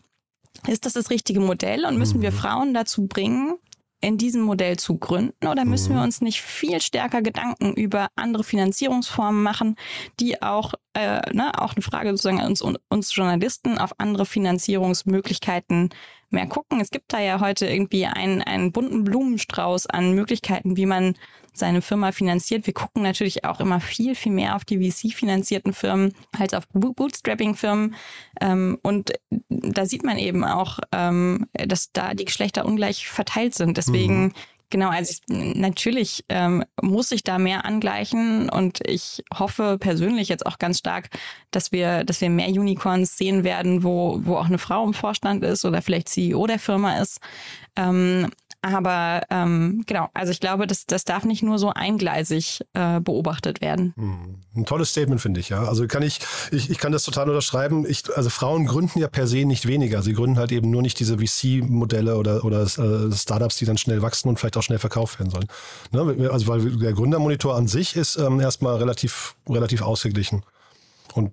ist das das richtige Modell und müssen wir mhm. Frauen dazu bringen, in diesem Modell zu gründen oder müssen wir mhm. uns nicht viel stärker Gedanken über andere Finanzierungsformen machen, die auch, äh, ne, auch eine Frage sozusagen uns, uns Journalisten auf andere Finanzierungsmöglichkeiten mehr gucken. Es gibt da ja heute irgendwie einen, einen bunten Blumenstrauß an Möglichkeiten, wie man seine Firma finanziert. Wir gucken natürlich auch immer viel, viel mehr auf die VC-finanzierten Firmen als auf Bootstrapping-Firmen. Ähm, und da sieht man eben auch, ähm, dass da die Geschlechter ungleich verteilt sind. Deswegen mhm. Genau, also ich, natürlich ähm, muss ich da mehr angleichen und ich hoffe persönlich jetzt auch ganz stark, dass wir, dass wir mehr Unicorns sehen werden, wo, wo auch eine Frau im Vorstand ist oder vielleicht CEO der Firma ist. Ähm, aber ähm, genau, also ich glaube, das, das darf nicht nur so eingleisig äh, beobachtet werden. Hm. Ein tolles Statement, finde ich, ja. Also kann ich, ich, ich kann das total unterschreiben. Ich, also Frauen gründen ja per se nicht weniger. Sie gründen halt eben nur nicht diese VC-Modelle oder, oder äh, Startups, die dann schnell wachsen und vielleicht auch schnell verkauft werden sollen. Ne? Also weil der Gründermonitor an sich ist ähm, erstmal relativ, relativ ausgeglichen. Und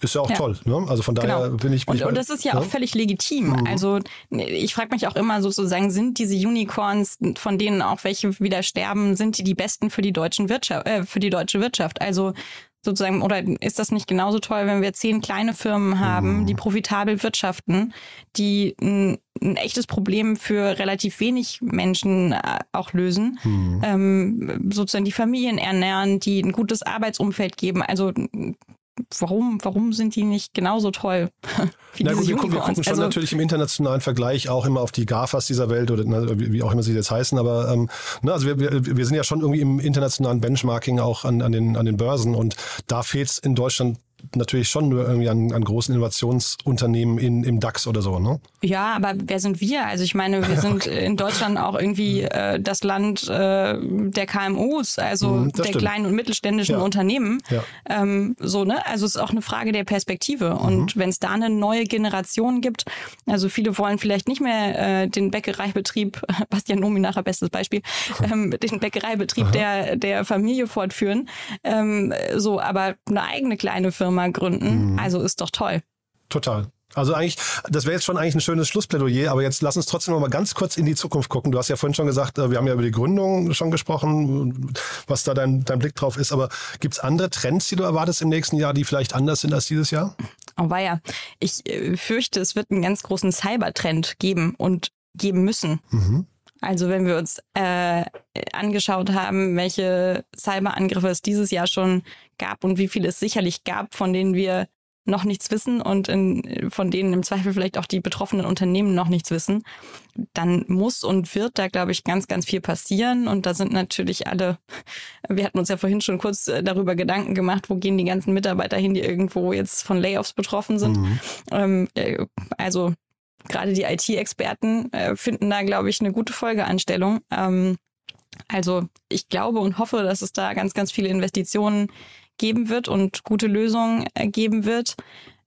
ist ja auch ja. toll. Ne? Also von daher genau. bin ich. Und, und das ist ja, ja? auch völlig legitim. Mhm. Also ich frage mich auch immer sozusagen, sind diese Unicorns, von denen auch welche wieder sterben, sind die die besten für die deutschen Wirtschaft, äh, für die deutsche Wirtschaft? Also sozusagen, oder ist das nicht genauso toll, wenn wir zehn kleine Firmen haben, mhm. die profitabel wirtschaften, die ein, ein, echtes Problem für relativ wenig Menschen äh, auch lösen, mhm. ähm, sozusagen die Familien ernähren, die ein gutes Arbeitsumfeld geben. Also warum, warum sind die nicht genauso toll wie Na gut, wir, gucken, wir gucken schon also, natürlich im internationalen Vergleich auch immer auf die GAFAs dieser Welt oder wie auch immer sie jetzt heißen, aber ähm, ne, also wir, wir, wir sind ja schon irgendwie im internationalen Benchmarking auch an, an, den, an den Börsen und da fehlt es in Deutschland natürlich schon nur irgendwie an, an großen Innovationsunternehmen in, im DAX oder so, ne? Ja, aber wer sind wir? Also ich meine, wir sind okay. in Deutschland auch irgendwie äh, das Land äh, der KMUs, also mm, der stimmt. kleinen und mittelständischen ja. Unternehmen. Ja. Ähm, so, ne? Also es ist auch eine Frage der Perspektive. Mhm. Und wenn es da eine neue Generation gibt, also viele wollen vielleicht nicht mehr äh, den Bäckereibetrieb, Bastian Nomi nachher bestes Beispiel, ähm, den Bäckereibetrieb der, der Familie fortführen. Ähm, so, aber eine eigene kleine Firma gründen. Mhm. Also ist doch toll. Total. Also eigentlich, das wäre jetzt schon eigentlich ein schönes Schlussplädoyer, aber jetzt lass uns trotzdem noch mal ganz kurz in die Zukunft gucken. Du hast ja vorhin schon gesagt, äh, wir haben ja über die Gründung schon gesprochen, was da dein, dein Blick drauf ist, aber gibt es andere Trends, die du erwartest im nächsten Jahr, die vielleicht anders sind als dieses Jahr? Oh weia, ich äh, fürchte, es wird einen ganz großen Cybertrend geben und geben müssen. Mhm. Also wenn wir uns äh, angeschaut haben, welche Cyberangriffe es dieses Jahr schon gab und wie viele es sicherlich gab, von denen wir noch nichts wissen und in, von denen im Zweifel vielleicht auch die betroffenen Unternehmen noch nichts wissen, dann muss und wird da, glaube ich, ganz, ganz viel passieren. Und da sind natürlich alle, wir hatten uns ja vorhin schon kurz äh, darüber Gedanken gemacht, wo gehen die ganzen Mitarbeiter hin, die irgendwo jetzt von Layoffs betroffen sind. Mhm. Ähm, äh, also gerade die IT-Experten äh, finden da, glaube ich, eine gute Folgeanstellung. Ähm, also ich glaube und hoffe, dass es da ganz, ganz viele Investitionen geben wird und gute Lösungen geben wird.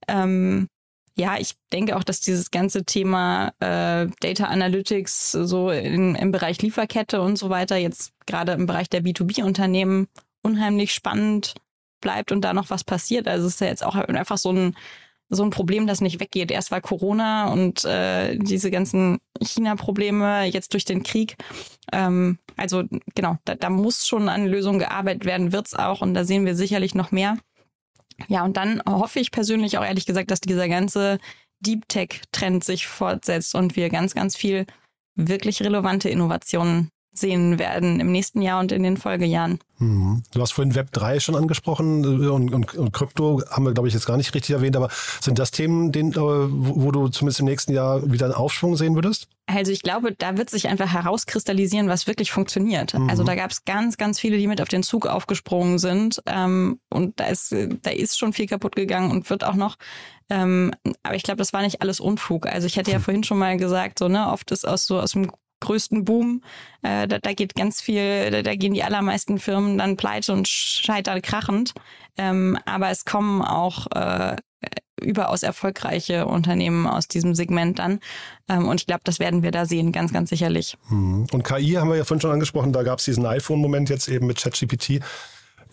Ähm, ja, ich denke auch, dass dieses ganze Thema äh, Data Analytics so in, im Bereich Lieferkette und so weiter jetzt gerade im Bereich der B2B-Unternehmen unheimlich spannend bleibt und da noch was passiert. Also es ist ja jetzt auch einfach so ein so ein Problem, das nicht weggeht. Erst war Corona und äh, diese ganzen China-Probleme, jetzt durch den Krieg. Ähm, also genau, da, da muss schon an Lösungen gearbeitet werden, wird's auch und da sehen wir sicherlich noch mehr. Ja, und dann hoffe ich persönlich auch ehrlich gesagt, dass dieser ganze Deep Tech-Trend sich fortsetzt und wir ganz, ganz viel wirklich relevante Innovationen sehen werden im nächsten Jahr und in den Folgejahren. Mhm. Du hast vorhin Web 3 schon angesprochen äh, und, und, und Krypto haben wir, glaube ich, jetzt gar nicht richtig erwähnt, aber sind das Themen, den, äh, wo, du zumindest im nächsten Jahr wieder einen Aufschwung sehen würdest? Also ich glaube, da wird sich einfach herauskristallisieren, was wirklich funktioniert. Mhm. Also da gab es ganz, ganz viele, die mit auf den Zug aufgesprungen sind. Ähm, und da ist, da ist schon viel kaputt gegangen und wird auch noch. Ähm, aber ich glaube, das war nicht alles Unfug. Also ich hatte ja vorhin schon mal gesagt, so, ne, oft ist aus so aus dem größten Boom. Äh, da, da geht ganz viel, da, da, gehen die allermeisten Firmen dann pleite und scheitern krachend. Ähm, aber es kommen auch äh, überaus erfolgreiche Unternehmen aus diesem Segment dann. Ähm, und ich glaube, das werden wir da sehen, ganz, ganz sicherlich. Hm. Und KI haben wir ja vorhin schon angesprochen, da gab es diesen iPhone-Moment jetzt eben mit ChatGPT.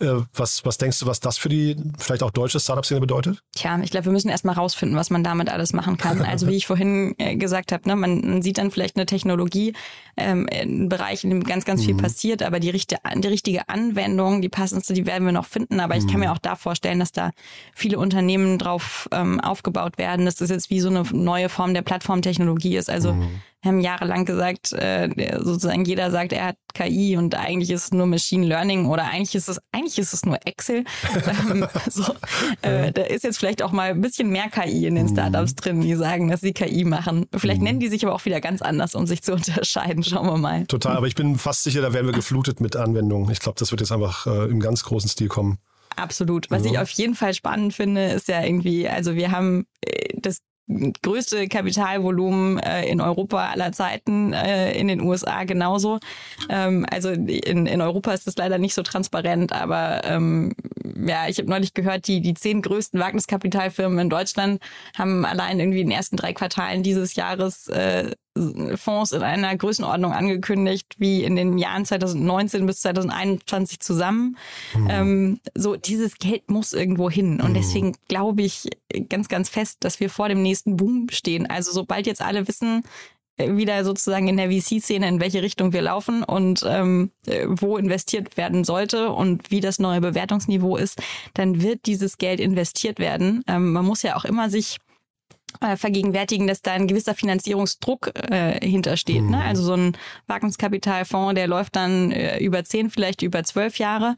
Äh, was, was denkst du, was das für die vielleicht auch deutsche Startup-Szene bedeutet? Tja, ich glaube, wir müssen erstmal rausfinden, was man damit alles machen kann. Also wie ich vorhin äh, gesagt habe, ne, man, man sieht dann vielleicht eine Technologie, ähm, ein Bereich, in dem ganz, ganz viel mhm. passiert, aber die, richtige, die richtige Anwendung, die passendste, die werden wir noch finden. Aber ich kann mhm. mir auch da vorstellen, dass da viele Unternehmen drauf ähm, aufgebaut werden, dass das jetzt wie so eine neue Form der Plattformtechnologie ist. Also mhm haben jahrelang gesagt, äh, sozusagen jeder sagt, er hat KI und eigentlich ist es nur Machine Learning oder eigentlich ist es eigentlich ist es nur Excel. ähm, so, äh, da ist jetzt vielleicht auch mal ein bisschen mehr KI in den mhm. Startups drin, die sagen, dass sie KI machen. Vielleicht mhm. nennen die sich aber auch wieder ganz anders, um sich zu unterscheiden. Schauen wir mal. Total, aber ich bin fast sicher, da werden wir geflutet mit Anwendungen. Ich glaube, das wird jetzt einfach äh, im ganz großen Stil kommen. Absolut. Was ja. ich auf jeden Fall spannend finde, ist ja irgendwie, also wir haben äh, das größte Kapitalvolumen äh, in Europa aller Zeiten, äh, in den USA genauso. Ähm, also in, in Europa ist das leider nicht so transparent, aber ähm, ja, ich habe neulich gehört, die, die zehn größten Wagniskapitalfirmen in Deutschland haben allein irgendwie in den ersten drei Quartalen dieses Jahres äh, Fonds in einer Größenordnung angekündigt, wie in den Jahren 2019 bis 2021 zusammen. Mhm. Ähm, so, dieses Geld muss irgendwo hin. Und mhm. deswegen glaube ich ganz, ganz fest, dass wir vor dem nächsten Boom stehen. Also sobald jetzt alle wissen, äh, wieder sozusagen in der VC-Szene, in welche Richtung wir laufen und ähm, äh, wo investiert werden sollte und wie das neue Bewertungsniveau ist, dann wird dieses Geld investiert werden. Ähm, man muss ja auch immer sich äh, vergegenwärtigen, dass da ein gewisser Finanzierungsdruck äh, hintersteht. Mhm. Ne? Also so ein Wagniskapitalfonds, der läuft dann äh, über zehn, vielleicht über zwölf Jahre.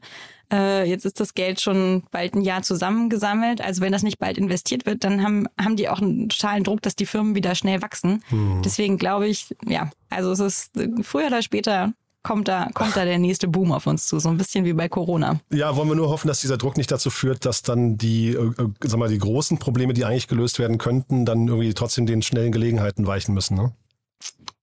Äh, jetzt ist das Geld schon bald ein Jahr zusammengesammelt. Also wenn das nicht bald investiert wird, dann haben, haben die auch einen totalen Druck, dass die Firmen wieder schnell wachsen. Mhm. Deswegen glaube ich, ja, also es ist früher oder später kommt da, kommt da der nächste Boom auf uns zu, so ein bisschen wie bei Corona. Ja, wollen wir nur hoffen, dass dieser Druck nicht dazu führt, dass dann die, äh, äh sag mal, die großen Probleme, die eigentlich gelöst werden könnten, dann irgendwie trotzdem den schnellen Gelegenheiten weichen müssen. Ne?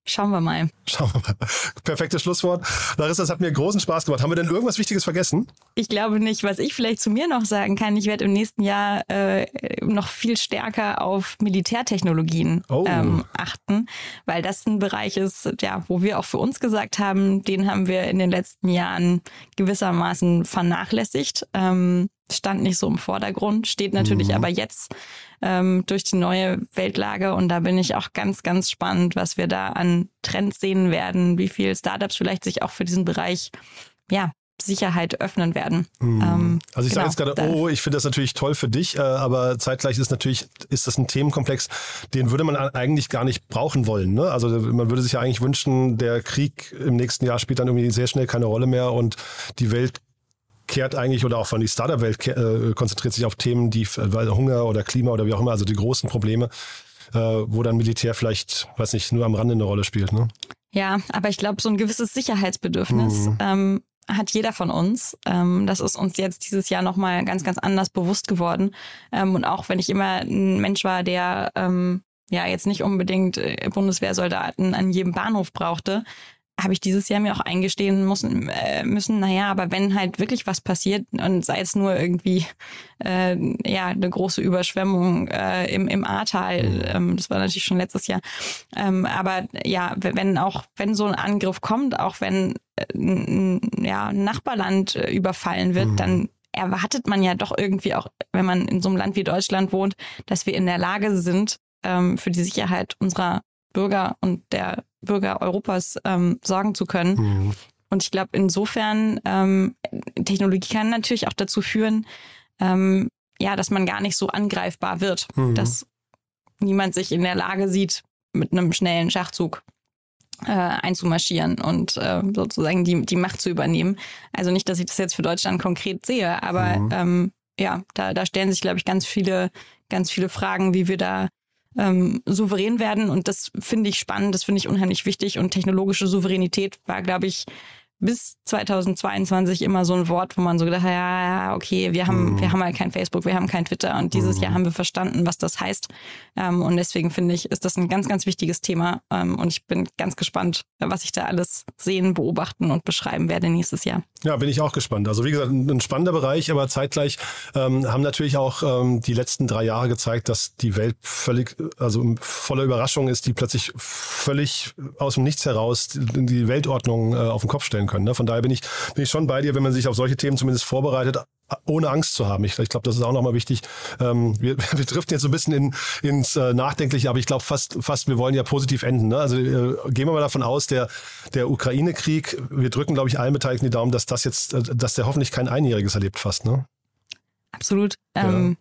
Schauen wir mal. Schauen wir mal. Perfektes Schlusswort. Larissa, es hat mir großen Spaß gemacht. Haben wir denn irgendwas Wichtiges vergessen? Ich glaube nicht. Was ich vielleicht zu mir noch sagen kann, ich werde im nächsten Jahr äh, noch viel stärker auf Militärtechnologien oh. ähm, achten, weil das ein Bereich ist, ja, wo wir auch für uns gesagt haben, den haben wir in den letzten Jahren gewissermaßen vernachlässigt. Ähm, stand nicht so im Vordergrund, steht natürlich mhm. aber jetzt ähm, durch die neue Weltlage und da bin ich auch ganz, ganz spannend, was wir da an Trends sehen werden, wie viel Startups vielleicht sich auch für diesen Bereich ja, Sicherheit öffnen werden. Mhm. Ähm, also ich genau, sage jetzt gerade, oh, ich finde das natürlich toll für dich, äh, aber zeitgleich ist natürlich, ist das ein Themenkomplex, den würde man eigentlich gar nicht brauchen wollen. Ne? Also man würde sich ja eigentlich wünschen, der Krieg im nächsten Jahr spielt dann irgendwie sehr schnell keine Rolle mehr und die Welt kehrt eigentlich oder auch von die Startup-Welt äh, konzentriert sich auf Themen, die weil Hunger oder Klima oder wie auch immer, also die großen Probleme, äh, wo dann Militär vielleicht, weiß nicht, nur am Rande eine Rolle spielt. Ne? Ja, aber ich glaube, so ein gewisses Sicherheitsbedürfnis mhm. ähm, hat jeder von uns. Ähm, das ist uns jetzt dieses Jahr nochmal ganz, ganz anders bewusst geworden. Ähm, und auch wenn ich immer ein Mensch war, der ähm, ja jetzt nicht unbedingt äh, Bundeswehrsoldaten an jedem Bahnhof brauchte, habe ich dieses Jahr mir auch eingestehen müssen, äh, müssen, naja, aber wenn halt wirklich was passiert und sei es nur irgendwie äh, ja eine große Überschwemmung äh, im, im Ahrtal, mhm. ähm, das war natürlich schon letztes Jahr, ähm, aber ja, wenn auch, wenn so ein Angriff kommt, auch wenn äh, ja, ein Nachbarland äh, überfallen wird, mhm. dann erwartet man ja doch irgendwie auch, wenn man in so einem Land wie Deutschland wohnt, dass wir in der Lage sind, ähm, für die Sicherheit unserer Bürger und der Bürger Europas ähm, sorgen zu können. Mhm. Und ich glaube, insofern, ähm, Technologie kann natürlich auch dazu führen, ähm, ja, dass man gar nicht so angreifbar wird, mhm. dass niemand sich in der Lage sieht, mit einem schnellen Schachzug äh, einzumarschieren und äh, sozusagen die, die Macht zu übernehmen. Also nicht, dass ich das jetzt für Deutschland konkret sehe, aber mhm. ähm, ja, da, da stellen sich, glaube ich, ganz viele, ganz viele Fragen, wie wir da ähm, souverän werden. Und das finde ich spannend, das finde ich unheimlich wichtig. Und technologische Souveränität war, glaube ich, bis 2022 immer so ein Wort, wo man so gedacht hat, ja, ja, okay, wir haben, mhm. wir haben halt kein Facebook, wir haben kein Twitter und dieses mhm. Jahr haben wir verstanden, was das heißt. Ähm, und deswegen finde ich, ist das ein ganz, ganz wichtiges Thema. Ähm, und ich bin ganz gespannt, was ich da alles sehen, beobachten und beschreiben werde nächstes Jahr. Ja, bin ich auch gespannt. Also wie gesagt, ein spannender Bereich, aber zeitgleich ähm, haben natürlich auch ähm, die letzten drei Jahre gezeigt, dass die Welt völlig, also voller Überraschung ist, die plötzlich völlig aus dem Nichts heraus die Weltordnung äh, auf den Kopf stellen können. Ne? Von daher bin ich, bin ich schon bei dir, wenn man sich auf solche Themen zumindest vorbereitet, ohne Angst zu haben. Ich, ich glaube, das ist auch nochmal wichtig. Ähm, wir, wir driften jetzt so ein bisschen in, ins äh, Nachdenkliche, aber ich glaube fast, fast, wir wollen ja positiv enden. Ne? Also äh, gehen wir mal davon aus, der, der Ukraine-Krieg, wir drücken, glaube ich, allen Beteiligten die Daumen, dass das jetzt, äh, dass der hoffentlich kein Einjähriges erlebt fast. Ne? Absolut. Ja. Ähm,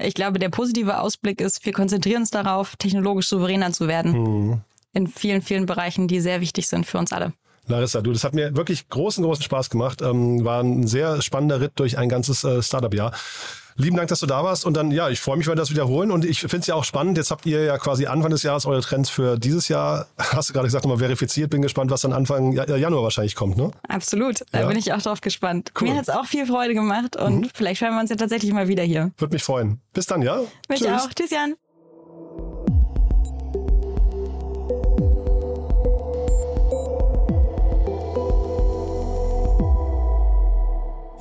ich glaube, der positive Ausblick ist, wir konzentrieren uns darauf, technologisch souveräner zu werden. Mhm. In vielen, vielen Bereichen, die sehr wichtig sind für uns alle. Larissa, du, das hat mir wirklich großen, großen Spaß gemacht. Ähm, war ein sehr spannender Ritt durch ein ganzes äh, Startup-Jahr. Lieben Dank, dass du da warst. Und dann, ja, ich freue mich, wenn wir das wiederholen. Und ich finde es ja auch spannend. Jetzt habt ihr ja quasi Anfang des Jahres eure Trends für dieses Jahr, hast du gerade gesagt, nochmal verifiziert. Bin gespannt, was dann Anfang Januar wahrscheinlich kommt, ne? Absolut. Da ja. bin ich auch drauf gespannt. Cool. Mir hat es auch viel Freude gemacht. Und mhm. vielleicht hören wir uns ja tatsächlich mal wieder hier. Würde mich freuen. Bis dann, ja? Mich Tschüss. auch. Tschüss, Jan.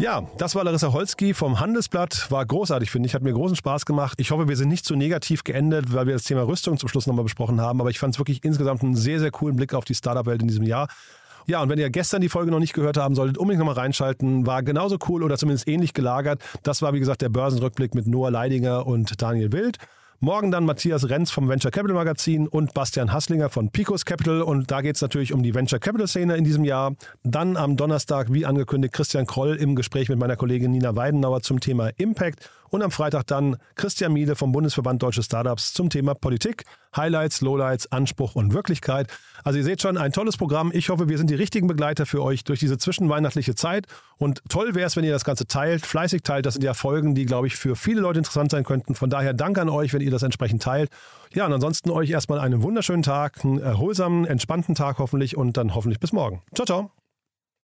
Ja, das war Larissa Holzki vom Handelsblatt. War großartig, finde ich. Hat mir großen Spaß gemacht. Ich hoffe, wir sind nicht zu negativ geendet, weil wir das Thema Rüstung zum Schluss nochmal besprochen haben. Aber ich fand es wirklich insgesamt einen sehr, sehr coolen Blick auf die Startup-Welt in diesem Jahr. Ja, und wenn ihr gestern die Folge noch nicht gehört haben solltet, unbedingt nochmal reinschalten. War genauso cool oder zumindest ähnlich gelagert. Das war, wie gesagt, der Börsenrückblick mit Noah Leidinger und Daniel Wild. Morgen dann Matthias Renz vom Venture Capital Magazin und Bastian Hasslinger von Picos Capital. Und da geht es natürlich um die Venture Capital Szene in diesem Jahr. Dann am Donnerstag, wie angekündigt, Christian Kroll im Gespräch mit meiner Kollegin Nina Weidenauer zum Thema Impact. Und am Freitag dann Christian Miele vom Bundesverband Deutsche Startups zum Thema Politik, Highlights, Lowlights, Anspruch und Wirklichkeit. Also ihr seht schon, ein tolles Programm. Ich hoffe, wir sind die richtigen Begleiter für euch durch diese zwischenweihnachtliche Zeit. Und toll wäre es, wenn ihr das Ganze teilt, fleißig teilt. Das sind ja Folgen, die, glaube ich, für viele Leute interessant sein könnten. Von daher danke an euch, wenn ihr das entsprechend teilt. Ja, und ansonsten euch erstmal einen wunderschönen Tag, einen erholsamen, entspannten Tag hoffentlich und dann hoffentlich bis morgen. Ciao, ciao.